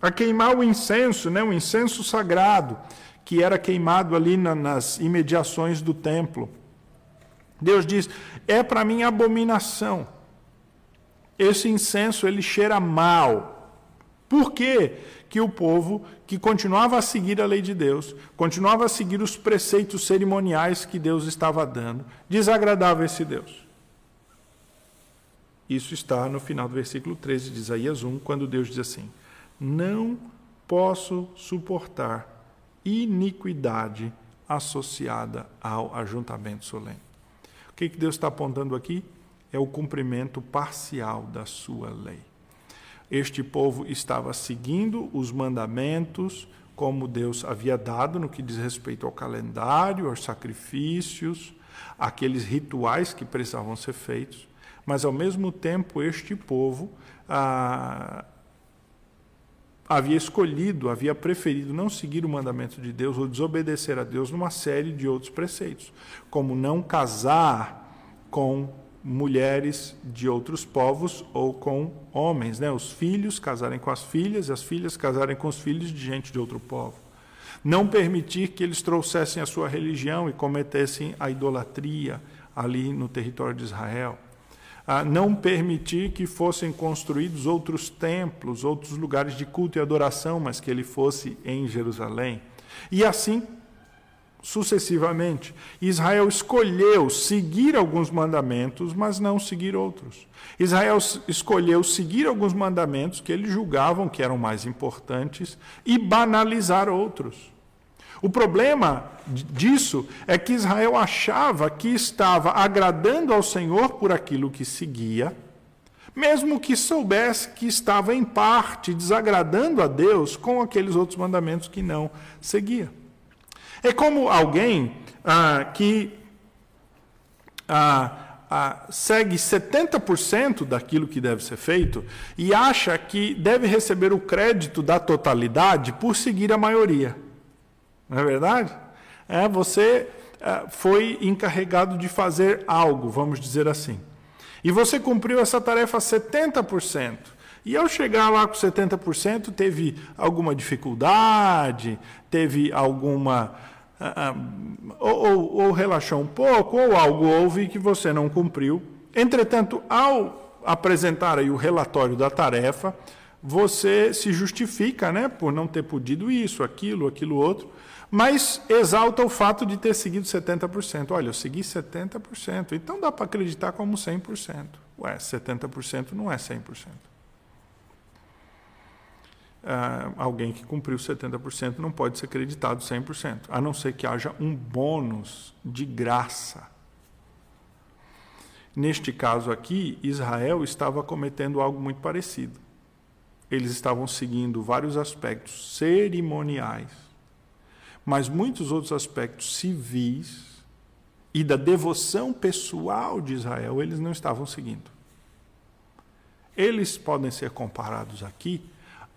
a queimar o incenso, né? o incenso sagrado, que era queimado ali na, nas imediações do templo. Deus diz: é para mim abominação. Esse incenso ele cheira mal. Por quê? Que o povo que continuava a seguir a lei de Deus, continuava a seguir os preceitos cerimoniais que Deus estava dando, desagradava esse Deus. Isso está no final do versículo 13 de Isaías 1, quando Deus diz assim: Não posso suportar iniquidade associada ao ajuntamento solene. O que, que Deus está apontando aqui? É o cumprimento parcial da sua lei. Este povo estava seguindo os mandamentos como Deus havia dado no que diz respeito ao calendário, aos sacrifícios, aqueles rituais que precisavam ser feitos, mas ao mesmo tempo este povo ah, havia escolhido, havia preferido não seguir o mandamento de Deus ou desobedecer a Deus numa série de outros preceitos, como não casar com mulheres de outros povos ou com homens, né? Os filhos casarem com as filhas e as filhas casarem com os filhos de gente de outro povo. Não permitir que eles trouxessem a sua religião e cometessem a idolatria ali no território de Israel a não permitir que fossem construídos outros templos, outros lugares de culto e adoração, mas que ele fosse em Jerusalém. E assim sucessivamente. Israel escolheu seguir alguns mandamentos, mas não seguir outros. Israel escolheu seguir alguns mandamentos que eles julgavam que eram mais importantes e banalizar outros. O problema disso é que Israel achava que estava agradando ao Senhor por aquilo que seguia, mesmo que soubesse que estava em parte desagradando a Deus com aqueles outros mandamentos que não seguia. É como alguém ah, que ah, ah, segue 70% daquilo que deve ser feito e acha que deve receber o crédito da totalidade por seguir a maioria. Não é verdade? É, você é, foi encarregado de fazer algo, vamos dizer assim. E você cumpriu essa tarefa 70%. E ao chegar lá com 70%, teve alguma dificuldade, teve alguma. Uh, ou, ou, ou relaxou um pouco, ou algo houve que você não cumpriu. Entretanto, ao apresentar aí o relatório da tarefa, você se justifica né, por não ter podido isso, aquilo, aquilo outro mas exalta o fato de ter seguido 70%. Olha, eu segui 70%, então dá para acreditar como 100%. Ué, 70% não é 100%. Uh, alguém que cumpriu 70% não pode ser acreditado 100%, a não ser que haja um bônus de graça. Neste caso aqui, Israel estava cometendo algo muito parecido. Eles estavam seguindo vários aspectos cerimoniais mas muitos outros aspectos civis e da devoção pessoal de Israel eles não estavam seguindo. Eles podem ser comparados aqui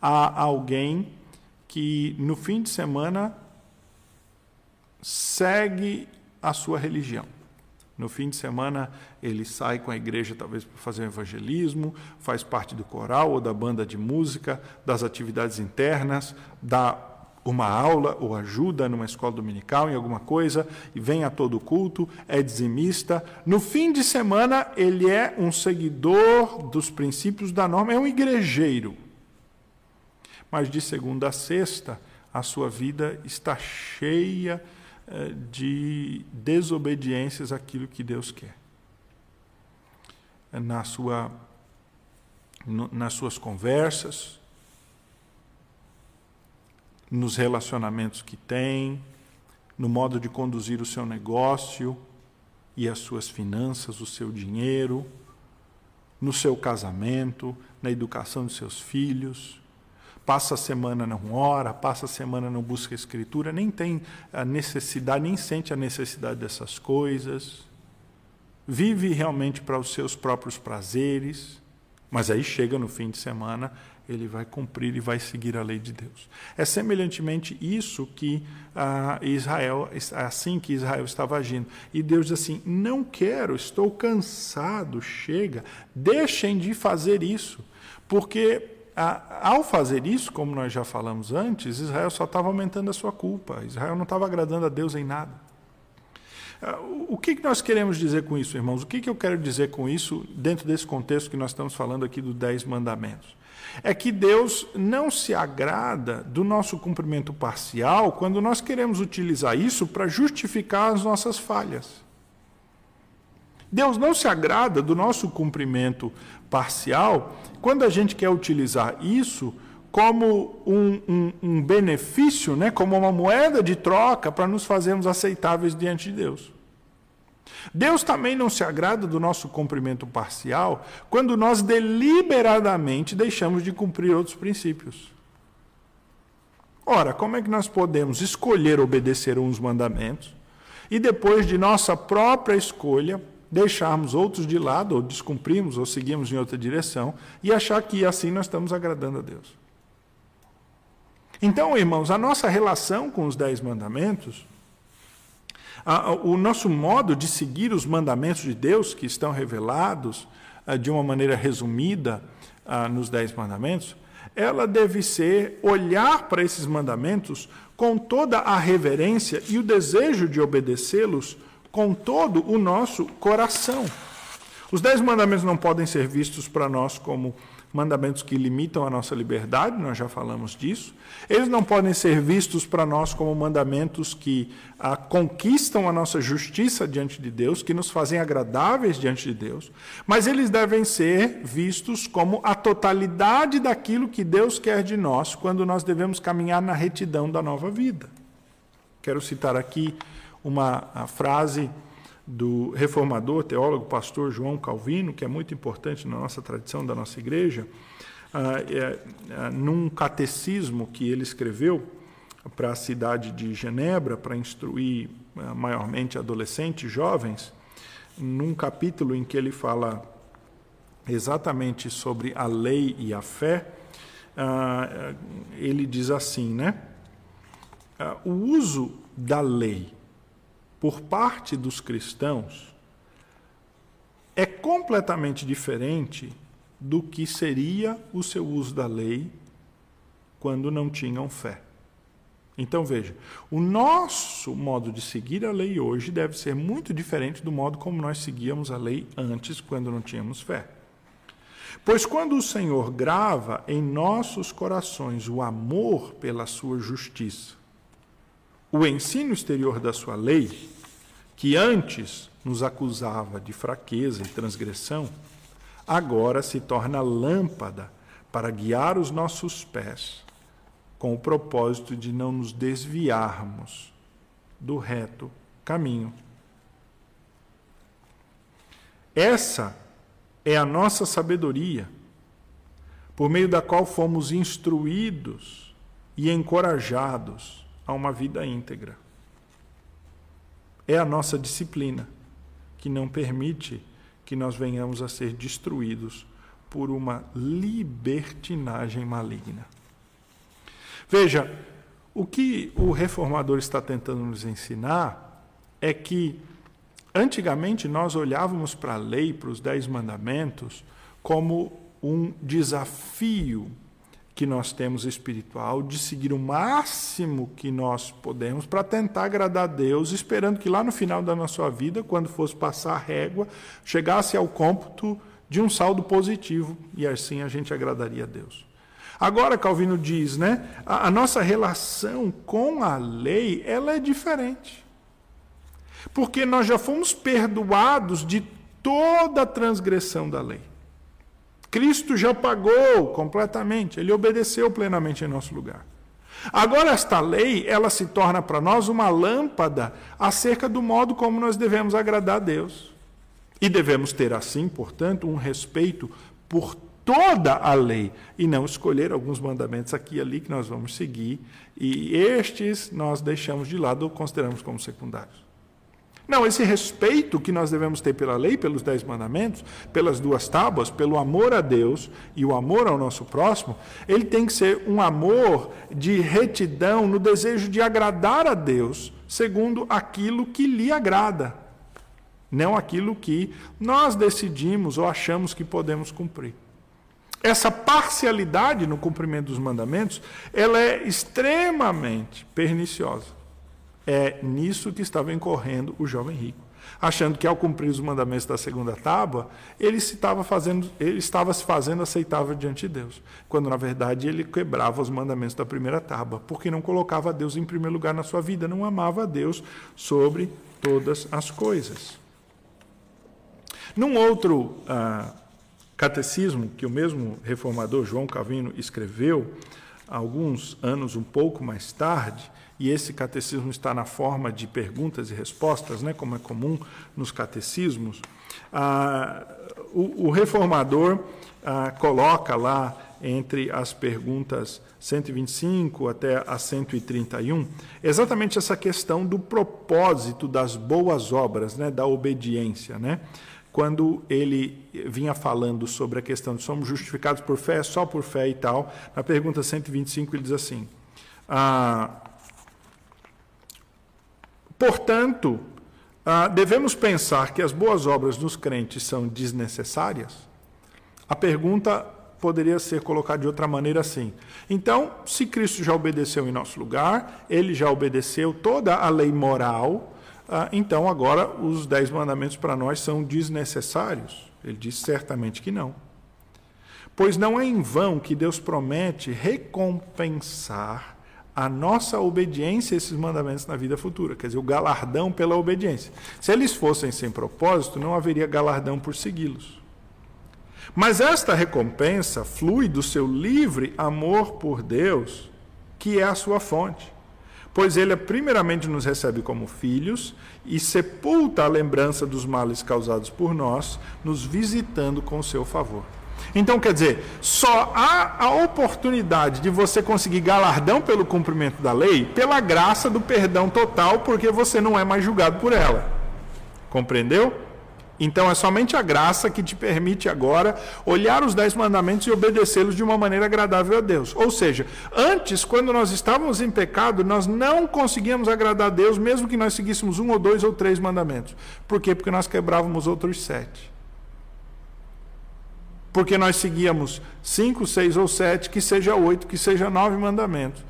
a alguém que no fim de semana segue a sua religião. No fim de semana, ele sai com a igreja, talvez para fazer um evangelismo, faz parte do coral ou da banda de música, das atividades internas, da uma aula ou ajuda numa escola dominical, em alguma coisa, e vem a todo culto, é dizimista. No fim de semana, ele é um seguidor dos princípios da norma, é um igrejeiro. Mas de segunda a sexta, a sua vida está cheia eh, de desobediências àquilo que Deus quer. Na sua, nas suas conversas, nos relacionamentos que tem, no modo de conduzir o seu negócio e as suas finanças, o seu dinheiro, no seu casamento, na educação de seus filhos. Passa a semana não ora, passa a semana não busca a escritura, nem tem a necessidade, nem sente a necessidade dessas coisas. Vive realmente para os seus próprios prazeres, mas aí chega no fim de semana ele vai cumprir e vai seguir a lei de Deus. É semelhantemente isso que ah, Israel, assim que Israel estava agindo. E Deus diz assim: não quero, estou cansado, chega, deixem de fazer isso, porque ao fazer isso, como nós já falamos antes, Israel só estava aumentando a sua culpa. Israel não estava agradando a Deus em nada. Ah, o que nós queremos dizer com isso, irmãos? O que eu quero dizer com isso dentro desse contexto que nós estamos falando aqui dos Dez Mandamentos? é que Deus não se agrada do nosso cumprimento parcial quando nós queremos utilizar isso para justificar as nossas falhas. Deus não se agrada do nosso cumprimento parcial quando a gente quer utilizar isso como um, um, um benefício, né, como uma moeda de troca para nos fazermos aceitáveis diante de Deus. Deus também não se agrada do nosso cumprimento parcial quando nós deliberadamente deixamos de cumprir outros princípios. Ora, como é que nós podemos escolher obedecer uns mandamentos e depois de nossa própria escolha deixarmos outros de lado, ou descumprimos, ou seguimos em outra direção, e achar que assim nós estamos agradando a Deus? Então, irmãos, a nossa relação com os dez mandamentos o nosso modo de seguir os mandamentos de Deus, que estão revelados ah, de uma maneira resumida ah, nos Dez Mandamentos, ela deve ser olhar para esses mandamentos com toda a reverência e o desejo de obedecê-los com todo o nosso coração. Os Dez Mandamentos não podem ser vistos para nós como mandamentos que limitam a nossa liberdade, nós já falamos disso. Eles não podem ser vistos para nós como mandamentos que ah, conquistam a nossa justiça diante de Deus, que nos fazem agradáveis diante de Deus, mas eles devem ser vistos como a totalidade daquilo que Deus quer de nós quando nós devemos caminhar na retidão da nova vida. Quero citar aqui uma frase do reformador, teólogo, pastor João Calvino, que é muito importante na nossa tradição da nossa igreja, ah, é, é, num catecismo que ele escreveu para a cidade de Genebra, para instruir ah, maiormente adolescentes, jovens, num capítulo em que ele fala exatamente sobre a lei e a fé, ah, ele diz assim, né? O uso da lei por parte dos cristãos é completamente diferente do que seria o seu uso da lei quando não tinham fé. Então veja, o nosso modo de seguir a lei hoje deve ser muito diferente do modo como nós seguíamos a lei antes, quando não tínhamos fé. Pois quando o Senhor grava em nossos corações o amor pela sua justiça, o ensino exterior da sua lei, que antes nos acusava de fraqueza e transgressão, agora se torna lâmpada para guiar os nossos pés, com o propósito de não nos desviarmos do reto caminho. Essa é a nossa sabedoria, por meio da qual fomos instruídos e encorajados a uma vida íntegra. É a nossa disciplina que não permite que nós venhamos a ser destruídos por uma libertinagem maligna. Veja, o que o reformador está tentando nos ensinar é que antigamente nós olhávamos para a lei, para os dez mandamentos, como um desafio que nós temos espiritual, de seguir o máximo que nós podemos para tentar agradar a Deus, esperando que lá no final da nossa vida, quando fosse passar a régua, chegasse ao cômputo de um saldo positivo e assim a gente agradaria a Deus. Agora Calvino diz, né, a, a nossa relação com a lei, ela é diferente. Porque nós já fomos perdoados de toda a transgressão da lei. Cristo já pagou completamente, ele obedeceu plenamente em nosso lugar. Agora esta lei, ela se torna para nós uma lâmpada acerca do modo como nós devemos agradar a Deus. E devemos ter assim, portanto, um respeito por toda a lei e não escolher alguns mandamentos aqui e ali que nós vamos seguir e estes nós deixamos de lado ou consideramos como secundários. Não, esse respeito que nós devemos ter pela lei, pelos dez mandamentos, pelas duas tábuas, pelo amor a Deus e o amor ao nosso próximo, ele tem que ser um amor de retidão no desejo de agradar a Deus, segundo aquilo que lhe agrada, não aquilo que nós decidimos ou achamos que podemos cumprir. Essa parcialidade no cumprimento dos mandamentos, ela é extremamente perniciosa. É nisso que estava incorrendo o jovem rico, achando que ao cumprir os mandamentos da segunda tábua, ele, se estava, fazendo, ele estava se fazendo aceitável diante de Deus, quando na verdade ele quebrava os mandamentos da primeira tábua, porque não colocava Deus em primeiro lugar na sua vida, não amava a Deus sobre todas as coisas. Num outro ah, catecismo que o mesmo reformador João Calvino escreveu, alguns anos um pouco mais tarde, e esse catecismo está na forma de perguntas e respostas, né, como é comum nos catecismos, ah, o, o, reformador ah, coloca lá entre as perguntas 125 até a 131 exatamente essa questão do propósito das boas obras, né, da obediência, né? Quando ele vinha falando sobre a questão de somos justificados por fé, só por fé e tal, na pergunta 125 ele diz assim: ah, Portanto, ah, devemos pensar que as boas obras dos crentes são desnecessárias? A pergunta poderia ser colocada de outra maneira assim. Então, se Cristo já obedeceu em nosso lugar, ele já obedeceu toda a lei moral, ah, então agora os dez mandamentos para nós são desnecessários? Ele diz certamente que não. Pois não é em vão que Deus promete recompensar a nossa obediência a esses mandamentos na vida futura, quer dizer, o galardão pela obediência. Se eles fossem sem propósito, não haveria galardão por segui-los. Mas esta recompensa flui do seu livre amor por Deus, que é a sua fonte. Pois ele primeiramente nos recebe como filhos e sepulta a lembrança dos males causados por nós, nos visitando com seu favor. Então, quer dizer, só há a oportunidade de você conseguir galardão pelo cumprimento da lei pela graça do perdão total, porque você não é mais julgado por ela. Compreendeu? Então é somente a graça que te permite agora olhar os dez mandamentos e obedecê-los de uma maneira agradável a Deus. Ou seja, antes, quando nós estávamos em pecado, nós não conseguíamos agradar a Deus, mesmo que nós seguíssemos um ou dois ou três mandamentos. Por quê? Porque nós quebrávamos outros sete porque nós seguíamos cinco, seis ou sete, que seja oito, que seja nove mandamentos.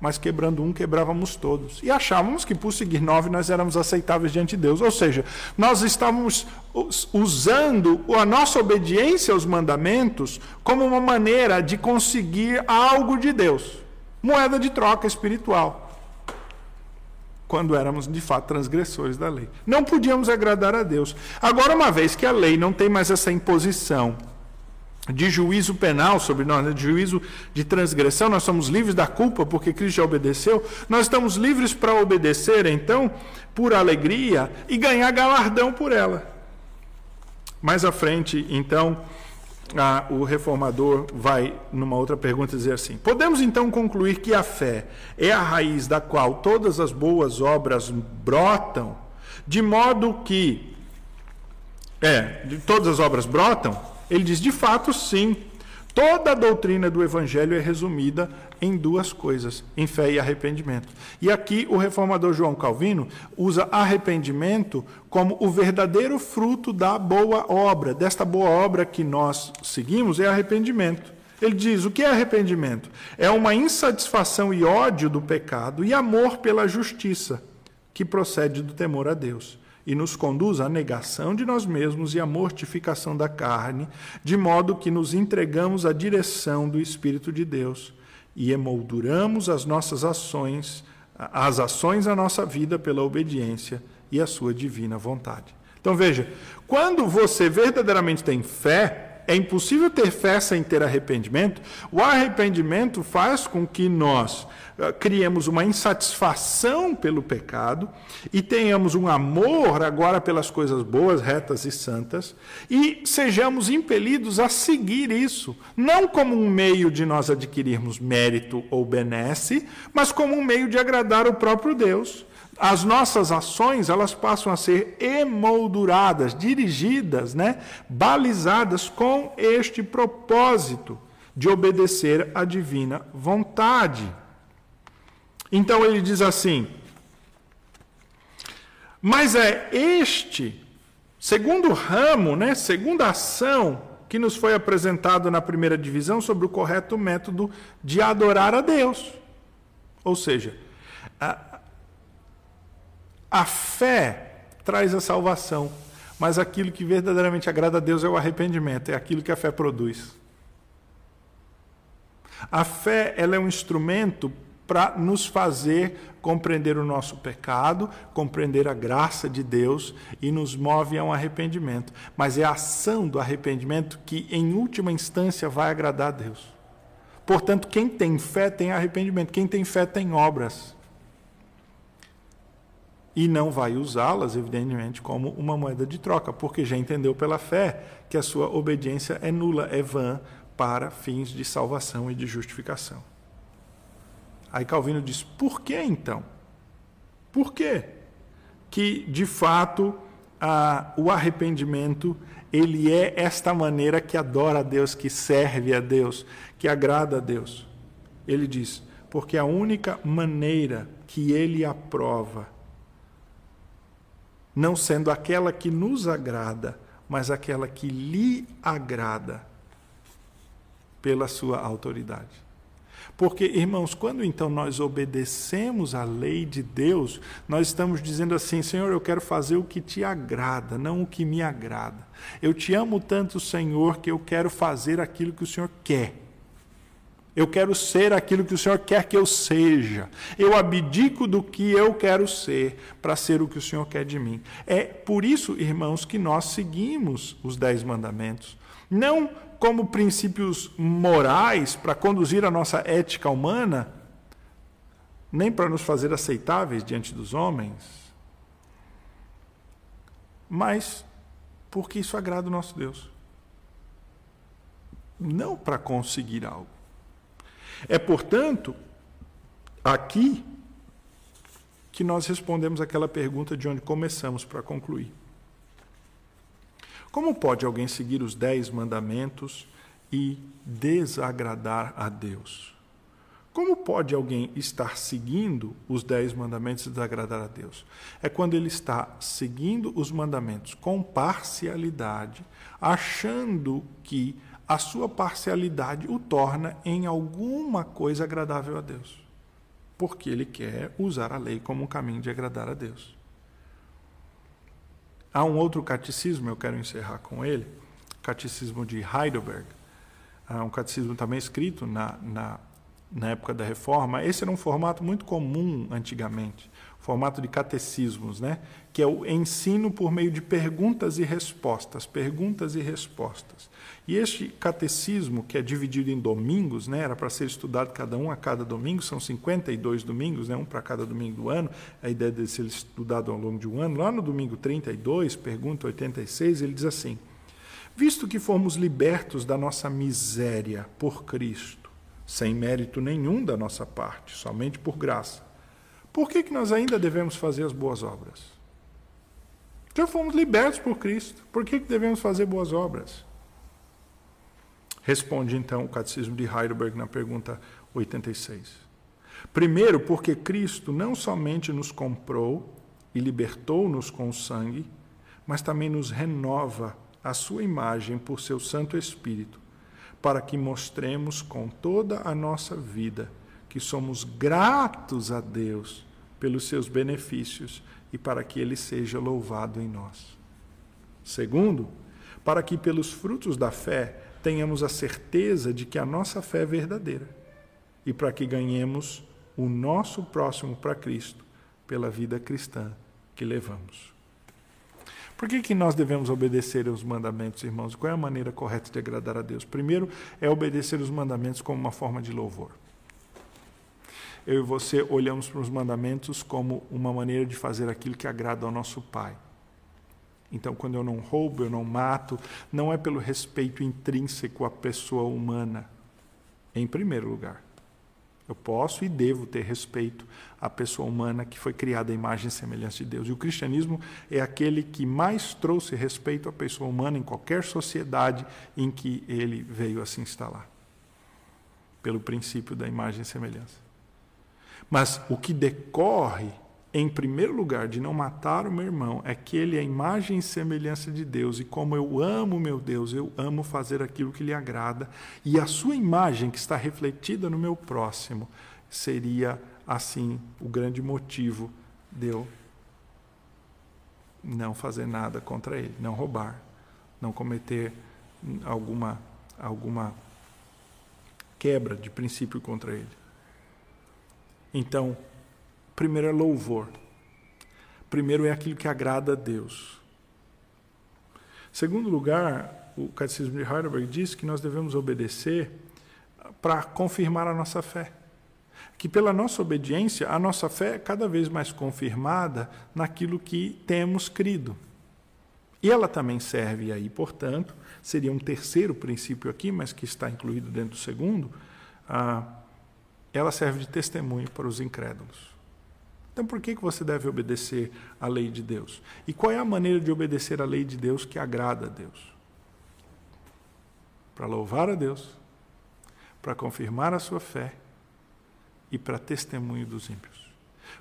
Mas quebrando um, quebrávamos todos. E achávamos que por seguir nove nós éramos aceitáveis diante de Deus. Ou seja, nós estávamos usando a nossa obediência aos mandamentos como uma maneira de conseguir algo de Deus moeda de troca espiritual quando éramos de fato transgressores da lei. Não podíamos agradar a Deus. Agora, uma vez que a lei não tem mais essa imposição de juízo penal sobre nós, né? de juízo de transgressão, nós somos livres da culpa porque Cristo já obedeceu, nós estamos livres para obedecer, então, por alegria e ganhar galardão por ela. Mais à frente, então, a, o reformador vai, numa outra pergunta, dizer assim: Podemos então concluir que a fé é a raiz da qual todas as boas obras brotam, de modo que. É, de todas as obras brotam, ele diz: de fato, sim. Toda a doutrina do Evangelho é resumida em duas coisas, em fé e arrependimento. E aqui o reformador João Calvino usa arrependimento como o verdadeiro fruto da boa obra. Desta boa obra que nós seguimos é arrependimento. Ele diz: o que é arrependimento? É uma insatisfação e ódio do pecado e amor pela justiça, que procede do temor a Deus e nos conduz à negação de nós mesmos e à mortificação da carne, de modo que nos entregamos à direção do Espírito de Deus e emolduramos as nossas ações, as ações da nossa vida pela obediência e a sua divina vontade. Então veja, quando você verdadeiramente tem fé, É impossível ter fé sem ter arrependimento. O arrependimento faz com que nós uh, criemos uma insatisfação pelo pecado e tenhamos um amor agora pelas coisas boas, retas e santas e sejamos impelidos a seguir isso, não como um meio de nós adquirirmos mérito ou benesse, mas como um meio de agradar o próprio Deus as nossas ações elas passam a ser emolduradas, dirigidas, né, balizadas com este propósito de obedecer à divina vontade. Então ele diz assim: Mas é este segundo ramo, né, segunda ação que nos foi apresentado na primeira divisão sobre o correto método de adorar a Deus. Ou seja, a fé traz a salvação, mas aquilo que verdadeiramente agrada a Deus é o arrependimento, é aquilo que a fé produz. A fé ela é um instrumento para nos fazer compreender o nosso pecado, compreender a graça de Deus e nos move a um arrependimento. Mas é a ação do arrependimento que, em última instância, vai agradar a Deus. Portanto, quem tem fé tem arrependimento, quem tem fé tem obras e não vai usá-las, evidentemente, como uma moeda de troca, porque já entendeu pela fé que a sua obediência é nula, é vã para fins de salvação e de justificação. Aí Calvino diz: por que então? Por que que de fato a, o arrependimento ele é esta maneira que adora a Deus, que serve a Deus, que agrada a Deus? Ele diz: porque a única maneira que ele aprova não sendo aquela que nos agrada, mas aquela que lhe agrada pela sua autoridade. Porque, irmãos, quando então nós obedecemos a lei de Deus, nós estamos dizendo assim: Senhor, eu quero fazer o que te agrada, não o que me agrada. Eu te amo tanto, Senhor, que eu quero fazer aquilo que o Senhor quer. Eu quero ser aquilo que o Senhor quer que eu seja. Eu abdico do que eu quero ser para ser o que o Senhor quer de mim. É por isso, irmãos, que nós seguimos os Dez Mandamentos. Não como princípios morais para conduzir a nossa ética humana, nem para nos fazer aceitáveis diante dos homens, mas porque isso agrada o nosso Deus. Não para conseguir algo. É, portanto, aqui que nós respondemos aquela pergunta de onde começamos para concluir. Como pode alguém seguir os dez mandamentos e desagradar a Deus? Como pode alguém estar seguindo os dez mandamentos e desagradar a Deus? É quando ele está seguindo os mandamentos com parcialidade, achando que a sua parcialidade o torna em alguma coisa agradável a Deus. Porque ele quer usar a lei como um caminho de agradar a Deus. Há um outro catecismo, eu quero encerrar com ele, catecismo de Heidelberg, um catecismo também escrito na, na, na época da Reforma. Esse era um formato muito comum antigamente formato de catecismos, né? que é o ensino por meio de perguntas e respostas, perguntas e respostas. E este catecismo, que é dividido em domingos, né? era para ser estudado cada um a cada domingo, são 52 domingos, né? um para cada domingo do ano, a ideia de ser estudado ao longo de um ano. Lá no domingo 32, pergunta 86, ele diz assim: Visto que fomos libertos da nossa miséria por Cristo, sem mérito nenhum da nossa parte, somente por graça, por que, que nós ainda devemos fazer as boas obras? Já fomos libertos por Cristo, por que, que devemos fazer boas obras? Responde então o Catecismo de Heidelberg na pergunta 86. Primeiro, porque Cristo não somente nos comprou e libertou-nos com o sangue, mas também nos renova a sua imagem por seu Santo Espírito, para que mostremos com toda a nossa vida que somos gratos a Deus pelos seus benefícios e para que ele seja louvado em nós. Segundo, para que pelos frutos da fé tenhamos a certeza de que a nossa fé é verdadeira e para que ganhemos o nosso próximo para Cristo pela vida cristã que levamos. Por que, que nós devemos obedecer aos mandamentos, irmãos? Qual é a maneira correta de agradar a Deus? Primeiro, é obedecer os mandamentos como uma forma de louvor. Eu e você olhamos para os mandamentos como uma maneira de fazer aquilo que agrada ao nosso Pai. Então, quando eu não roubo, eu não mato, não é pelo respeito intrínseco à pessoa humana, em primeiro lugar. Eu posso e devo ter respeito à pessoa humana que foi criada à imagem e semelhança de Deus. E o cristianismo é aquele que mais trouxe respeito à pessoa humana em qualquer sociedade em que ele veio a se instalar. Pelo princípio da imagem e semelhança. Mas o que decorre em primeiro lugar, de não matar o meu irmão, é que ele é imagem e semelhança de Deus, e como eu amo meu Deus, eu amo fazer aquilo que lhe agrada, e a sua imagem que está refletida no meu próximo seria, assim, o grande motivo de eu não fazer nada contra ele, não roubar, não cometer alguma, alguma quebra de princípio contra ele. Então, Primeiro é louvor. Primeiro é aquilo que agrada a Deus. Segundo lugar, o Catecismo de Heidelberg diz que nós devemos obedecer para confirmar a nossa fé. Que pela nossa obediência, a nossa fé é cada vez mais confirmada naquilo que temos crido. E ela também serve aí, portanto, seria um terceiro princípio aqui, mas que está incluído dentro do segundo, ah, ela serve de testemunho para os incrédulos. Então, por que, que você deve obedecer à lei de Deus? E qual é a maneira de obedecer à lei de Deus que agrada a Deus? Para louvar a Deus, para confirmar a sua fé e para testemunho dos ímpios.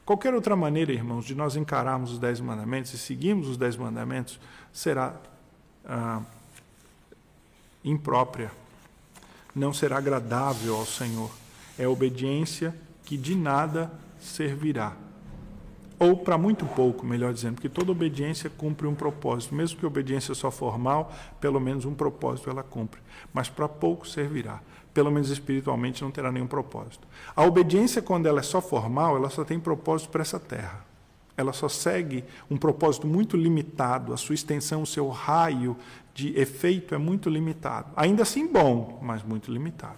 Qualquer outra maneira, irmãos, de nós encararmos os dez mandamentos e seguirmos os dez mandamentos será ah, imprópria, não será agradável ao Senhor. É obediência que de nada servirá ou para muito pouco, melhor dizendo, porque toda obediência cumpre um propósito, mesmo que obediência só formal, pelo menos um propósito ela cumpre, mas para pouco servirá, pelo menos espiritualmente não terá nenhum propósito. A obediência, quando ela é só formal, ela só tem propósito para essa terra. Ela só segue um propósito muito limitado, a sua extensão, o seu raio de efeito é muito limitado. Ainda assim bom, mas muito limitado.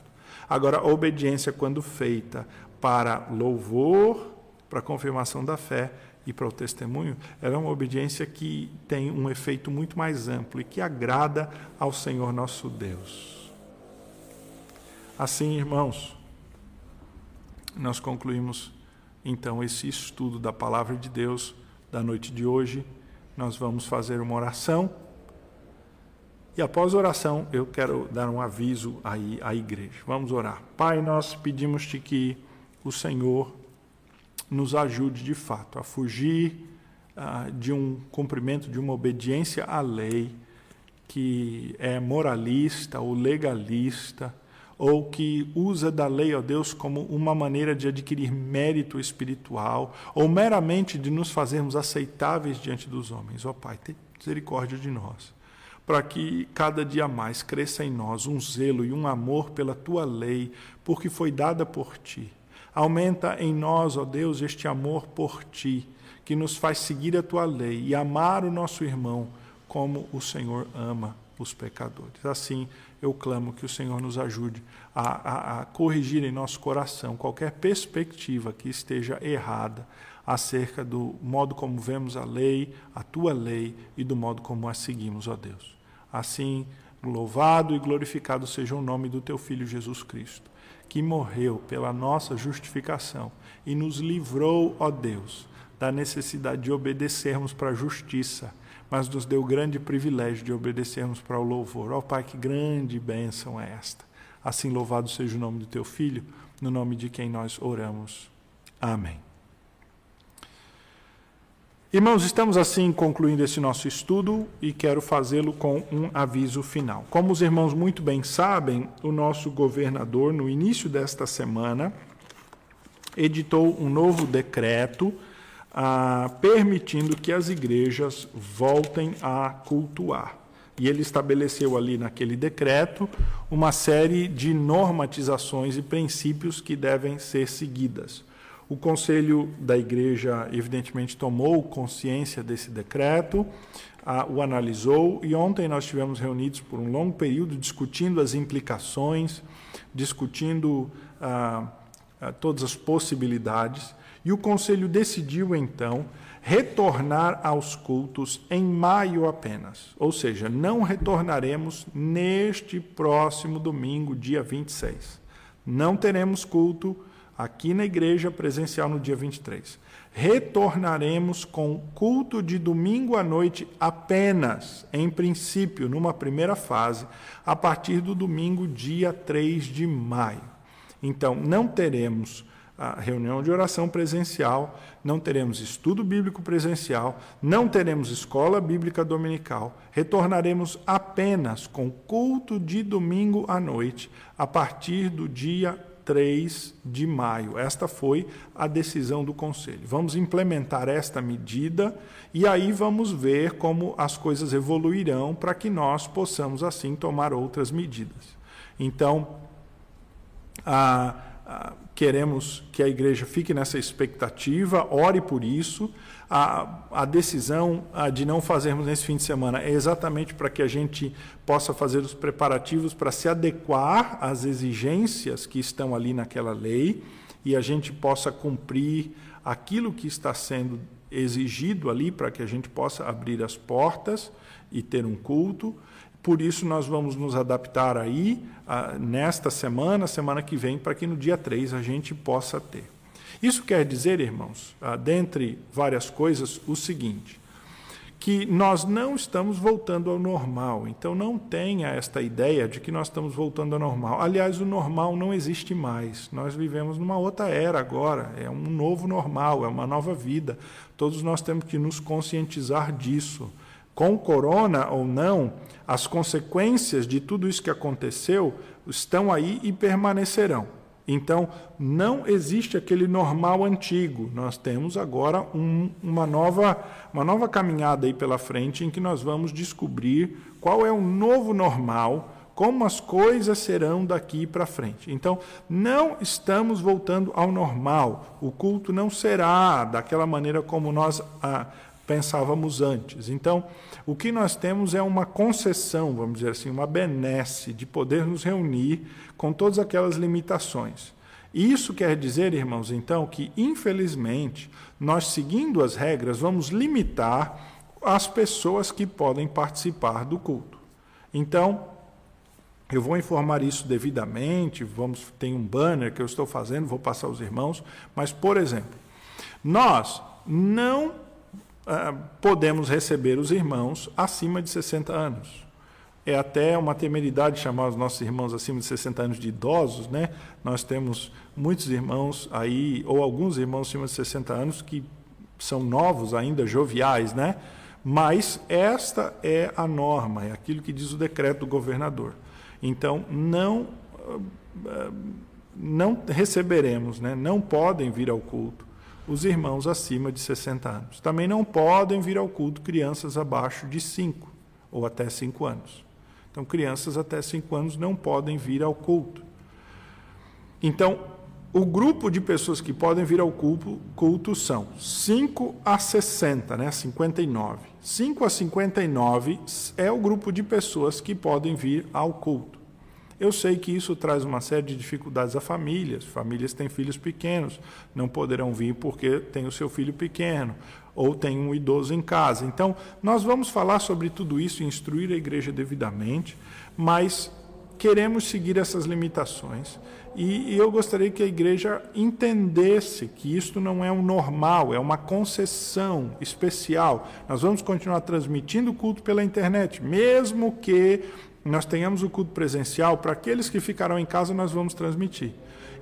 Agora, a obediência, quando feita para louvor, para a confirmação da fé e para o testemunho, ela é uma obediência que tem um efeito muito mais amplo e que agrada ao Senhor nosso Deus. Assim, irmãos, nós concluímos então esse estudo da palavra de Deus da noite de hoje. Nós vamos fazer uma oração. E após a oração, eu quero dar um aviso aí à igreja. Vamos orar. Pai, nós pedimos-te que o Senhor nos ajude de fato a fugir uh, de um cumprimento, de uma obediência à lei que é moralista ou legalista, ou que usa da lei, ó Deus, como uma maneira de adquirir mérito espiritual, ou meramente de nos fazermos aceitáveis diante dos homens. Ó Pai, tenha misericórdia de nós, para que cada dia mais cresça em nós um zelo e um amor pela tua lei, porque foi dada por ti Aumenta em nós, ó Deus, este amor por ti, que nos faz seguir a tua lei e amar o nosso irmão como o Senhor ama os pecadores. Assim, eu clamo que o Senhor nos ajude a, a, a corrigir em nosso coração qualquer perspectiva que esteja errada acerca do modo como vemos a lei, a tua lei e do modo como a seguimos, ó Deus. Assim, louvado e glorificado seja o nome do teu Filho Jesus Cristo que morreu pela nossa justificação e nos livrou, ó Deus, da necessidade de obedecermos para a justiça, mas nos deu o grande privilégio de obedecermos para o louvor. Ó Pai, que grande bênção é esta. Assim louvado seja o nome do teu Filho, no nome de quem nós oramos. Amém. Irmãos, estamos assim concluindo esse nosso estudo e quero fazê-lo com um aviso final. Como os irmãos muito bem sabem, o nosso governador, no início desta semana, editou um novo decreto ah, permitindo que as igrejas voltem a cultuar. E ele estabeleceu ali naquele decreto uma série de normatizações e princípios que devem ser seguidas. O Conselho da Igreja, evidentemente, tomou consciência desse decreto, o analisou e ontem nós estivemos reunidos por um longo período discutindo as implicações, discutindo ah, ah, todas as possibilidades e o conselho decidiu então retornar aos cultos em maio apenas. Ou seja, não retornaremos neste próximo domingo, dia 26. Não teremos culto aqui na igreja presencial no dia 23. Retornaremos com culto de domingo à noite apenas, em princípio, numa primeira fase, a partir do domingo, dia 3 de maio. Então, não teremos a reunião de oração presencial, não teremos estudo bíblico presencial, não teremos escola bíblica dominical, retornaremos apenas com culto de domingo à noite, a partir do dia 3 de maio. Esta foi a decisão do Conselho. Vamos implementar esta medida e aí vamos ver como as coisas evoluirão para que nós possamos, assim, tomar outras medidas. Então, a ah, queremos que a igreja fique nessa expectativa, ore por isso. A, a decisão de não fazermos nesse fim de semana é exatamente para que a gente possa fazer os preparativos para se adequar às exigências que estão ali naquela lei e a gente possa cumprir aquilo que está sendo exigido ali para que a gente possa abrir as portas e ter um culto. Por isso, nós vamos nos adaptar aí ah, nesta semana, semana que vem, para que no dia 3 a gente possa ter. Isso quer dizer, irmãos, ah, dentre várias coisas, o seguinte: que nós não estamos voltando ao normal. Então, não tenha esta ideia de que nós estamos voltando ao normal. Aliás, o normal não existe mais. Nós vivemos numa outra era agora. É um novo normal, é uma nova vida. Todos nós temos que nos conscientizar disso. Com corona ou não, as consequências de tudo isso que aconteceu estão aí e permanecerão. Então, não existe aquele normal antigo. Nós temos agora um, uma, nova, uma nova caminhada aí pela frente em que nós vamos descobrir qual é o novo normal, como as coisas serão daqui para frente. Então, não estamos voltando ao normal. O culto não será daquela maneira como nós ah, pensávamos antes. Então, o que nós temos é uma concessão, vamos dizer assim, uma benesse de poder nos reunir com todas aquelas limitações. Isso quer dizer, irmãos, então, que infelizmente nós, seguindo as regras, vamos limitar as pessoas que podem participar do culto. Então, eu vou informar isso devidamente, vamos tem um banner que eu estou fazendo, vou passar aos irmãos, mas por exemplo, nós não podemos receber os irmãos acima de 60 anos. É até uma temeridade chamar os nossos irmãos acima de 60 anos de idosos, né? Nós temos muitos irmãos aí, ou alguns irmãos acima de 60 anos, que são novos ainda, joviais, né? Mas esta é a norma, é aquilo que diz o decreto do governador. Então, não, ah, não receberemos, né? não podem vir ao culto os irmãos acima de 60 anos. Também não podem vir ao culto crianças abaixo de 5 ou até 5 anos. Então, crianças até 5 anos não podem vir ao culto. Então, o grupo de pessoas que podem vir ao culto, culto são 5 a 60, né? 59. 5 a 59 é o grupo de pessoas que podem vir ao culto. Eu sei que isso traz uma série de dificuldades a famílias. Famílias têm filhos pequenos, não poderão vir porque tem o seu filho pequeno ou tem um idoso em casa. Então, nós vamos falar sobre tudo isso e instruir a igreja devidamente, mas queremos seguir essas limitações. E, eu gostaria que a igreja entendesse que isto não é um normal, é uma concessão especial. Nós vamos continuar transmitindo o culto pela internet, mesmo que nós tenhamos o culto presencial, para aqueles que ficarão em casa, nós vamos transmitir.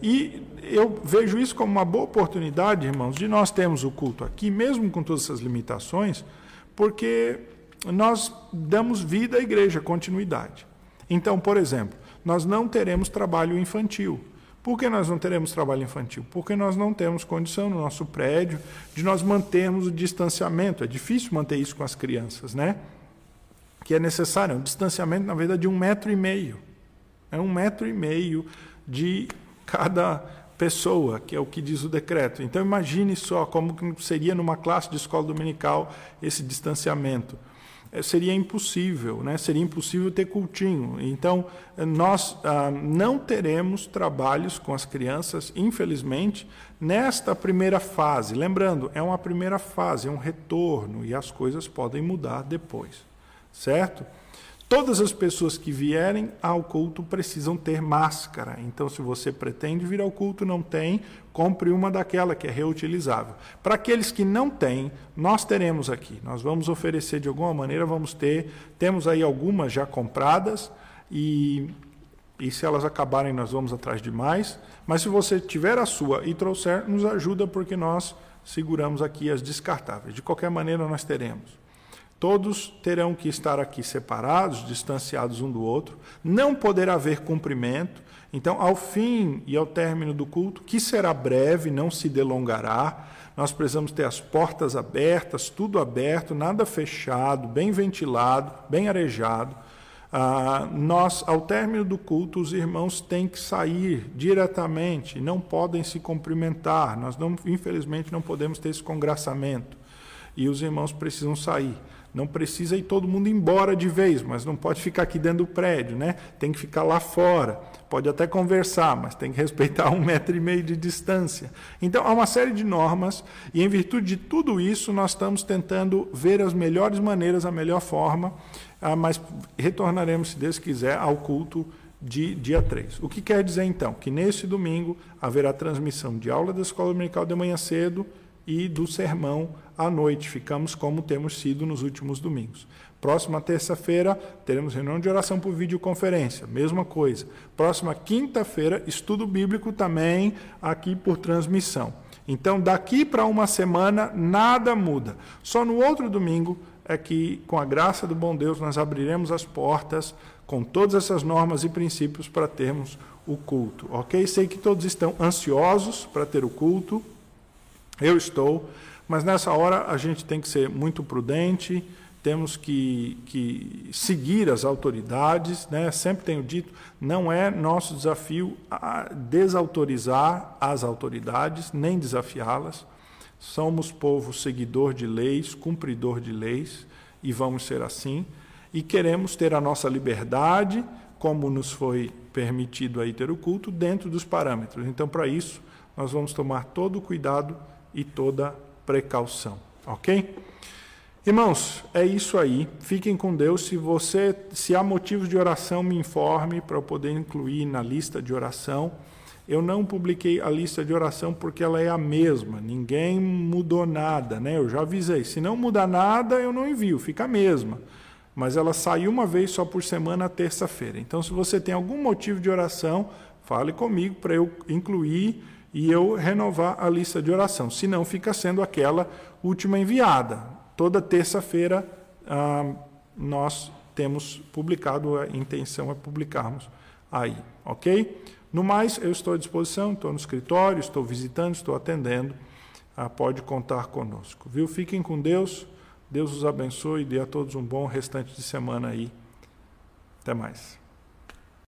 E eu vejo isso como uma boa oportunidade, irmãos, de nós termos o culto aqui, mesmo com todas essas limitações, porque nós damos vida à igreja, continuidade. Então, por exemplo, nós não teremos trabalho infantil. Por que nós não teremos trabalho infantil? Porque nós não temos condição no nosso prédio de nós mantermos o distanciamento. É difícil manter isso com as crianças, né? Que é necessário, é um distanciamento, na verdade, de um metro e meio. É um metro e meio de cada pessoa, que é o que diz o decreto. Então imagine só como seria numa classe de escola dominical esse distanciamento. eh, seria impossível, né? seria impossível ter cultinho. Então, eh, nós ah, não teremos trabalhos com as crianças, infelizmente, nesta primeira fase. Lembrando, é uma primeira fase, é um retorno, e as coisas podem mudar depois, certo? Todas as pessoas que vierem ao culto precisam ter máscara. Então, se você pretende vir ao culto, não tem, compre uma daquela que é reutilizável. Para aqueles que não têm, nós teremos aqui. Nós vamos oferecer de alguma maneira, vamos ter. Temos aí algumas já compradas e, e se elas acabarem, nós vamos atrás de mais. Mas se você tiver a sua e trouxer, nos ajuda porque nós seguramos aqui as descartáveis. De qualquer maneira, nós teremos. Todos terão que estar aqui separados, distanciados um do outro. Não poderá haver cumprimento. Então, ao fim e ao término do culto, que será breve, não se delongará, nós precisamos ter as portas abertas, tudo aberto, nada fechado, bem ventilado, bem arejado. Ah, nós, ao término do culto, os irmãos têm que sair diretamente, não podem se cumprimentar. Nós, não, infelizmente, não podemos ter esse congraçamento. E os irmãos precisam sair. Não precisa ir todo mundo embora de vez, mas não pode ficar aqui dentro do prédio, né? Tem que ficar lá fora. Pode até conversar, mas tem que respeitar um [LAUGHS] metro e meio de distância. Então, há uma série de normas, e em virtude de tudo isso, nós estamos tentando ver as melhores maneiras, a melhor forma, ah, mas retornaremos, se Deus quiser, ao culto de dia 3. O que quer dizer, então? Que nesse domingo haverá transmissão de aula da Escola Dominical de manhã cedo e do sermão à noite. Ficamos como temos sido nos últimos domingos. Próxima terça-feira teremos reunião de oração por videoconferência, mesma coisa. Próxima quinta-feira, estudo bíblico também aqui por transmissão. Então, daqui para uma semana, nada muda. Só no outro domingo é que, com a graça do bom Deus, nós abriremos as portas com todas essas normas e princípios para termos o culto, ok? Sei que todos estão ansiosos para ter o culto, eu estou, mas nessa hora a gente tem que ser muito prudente, temos que, que seguir as autoridades, né? sempre tenho dito, não é nosso desafio desautorizar as autoridades, nem desafiá-las. Somos povo seguidor de leis, cumpridor de leis, e vamos ser assim. E queremos ter a nossa liberdade, como nos foi permitido aí ter o culto, dentro dos parâmetros. Então, para isso, nós vamos tomar todo o cuidado e toda precaução, ok? Irmãos, é isso aí. Fiquem com Deus. Se você, se há motivos de oração, me informe para eu poder incluir na lista de oração. Eu não publiquei a lista de oração porque ela é a mesma. Ninguém mudou nada, né? Eu já avisei. Se não mudar nada, eu não envio. Fica a mesma. Mas ela sai uma vez só por semana, terça-feira. Então, se você tem algum motivo de oração, fale comigo para eu incluir e eu renovar a lista de oração. Se não, fica sendo aquela última enviada. Toda terça-feira ah, nós temos publicado, a intenção é publicarmos aí, ok? No mais, eu estou à disposição, estou no escritório, estou visitando, estou atendendo, ah, pode contar conosco, viu? Fiquem com Deus, Deus os abençoe e dê a todos um bom restante de semana aí. Até mais.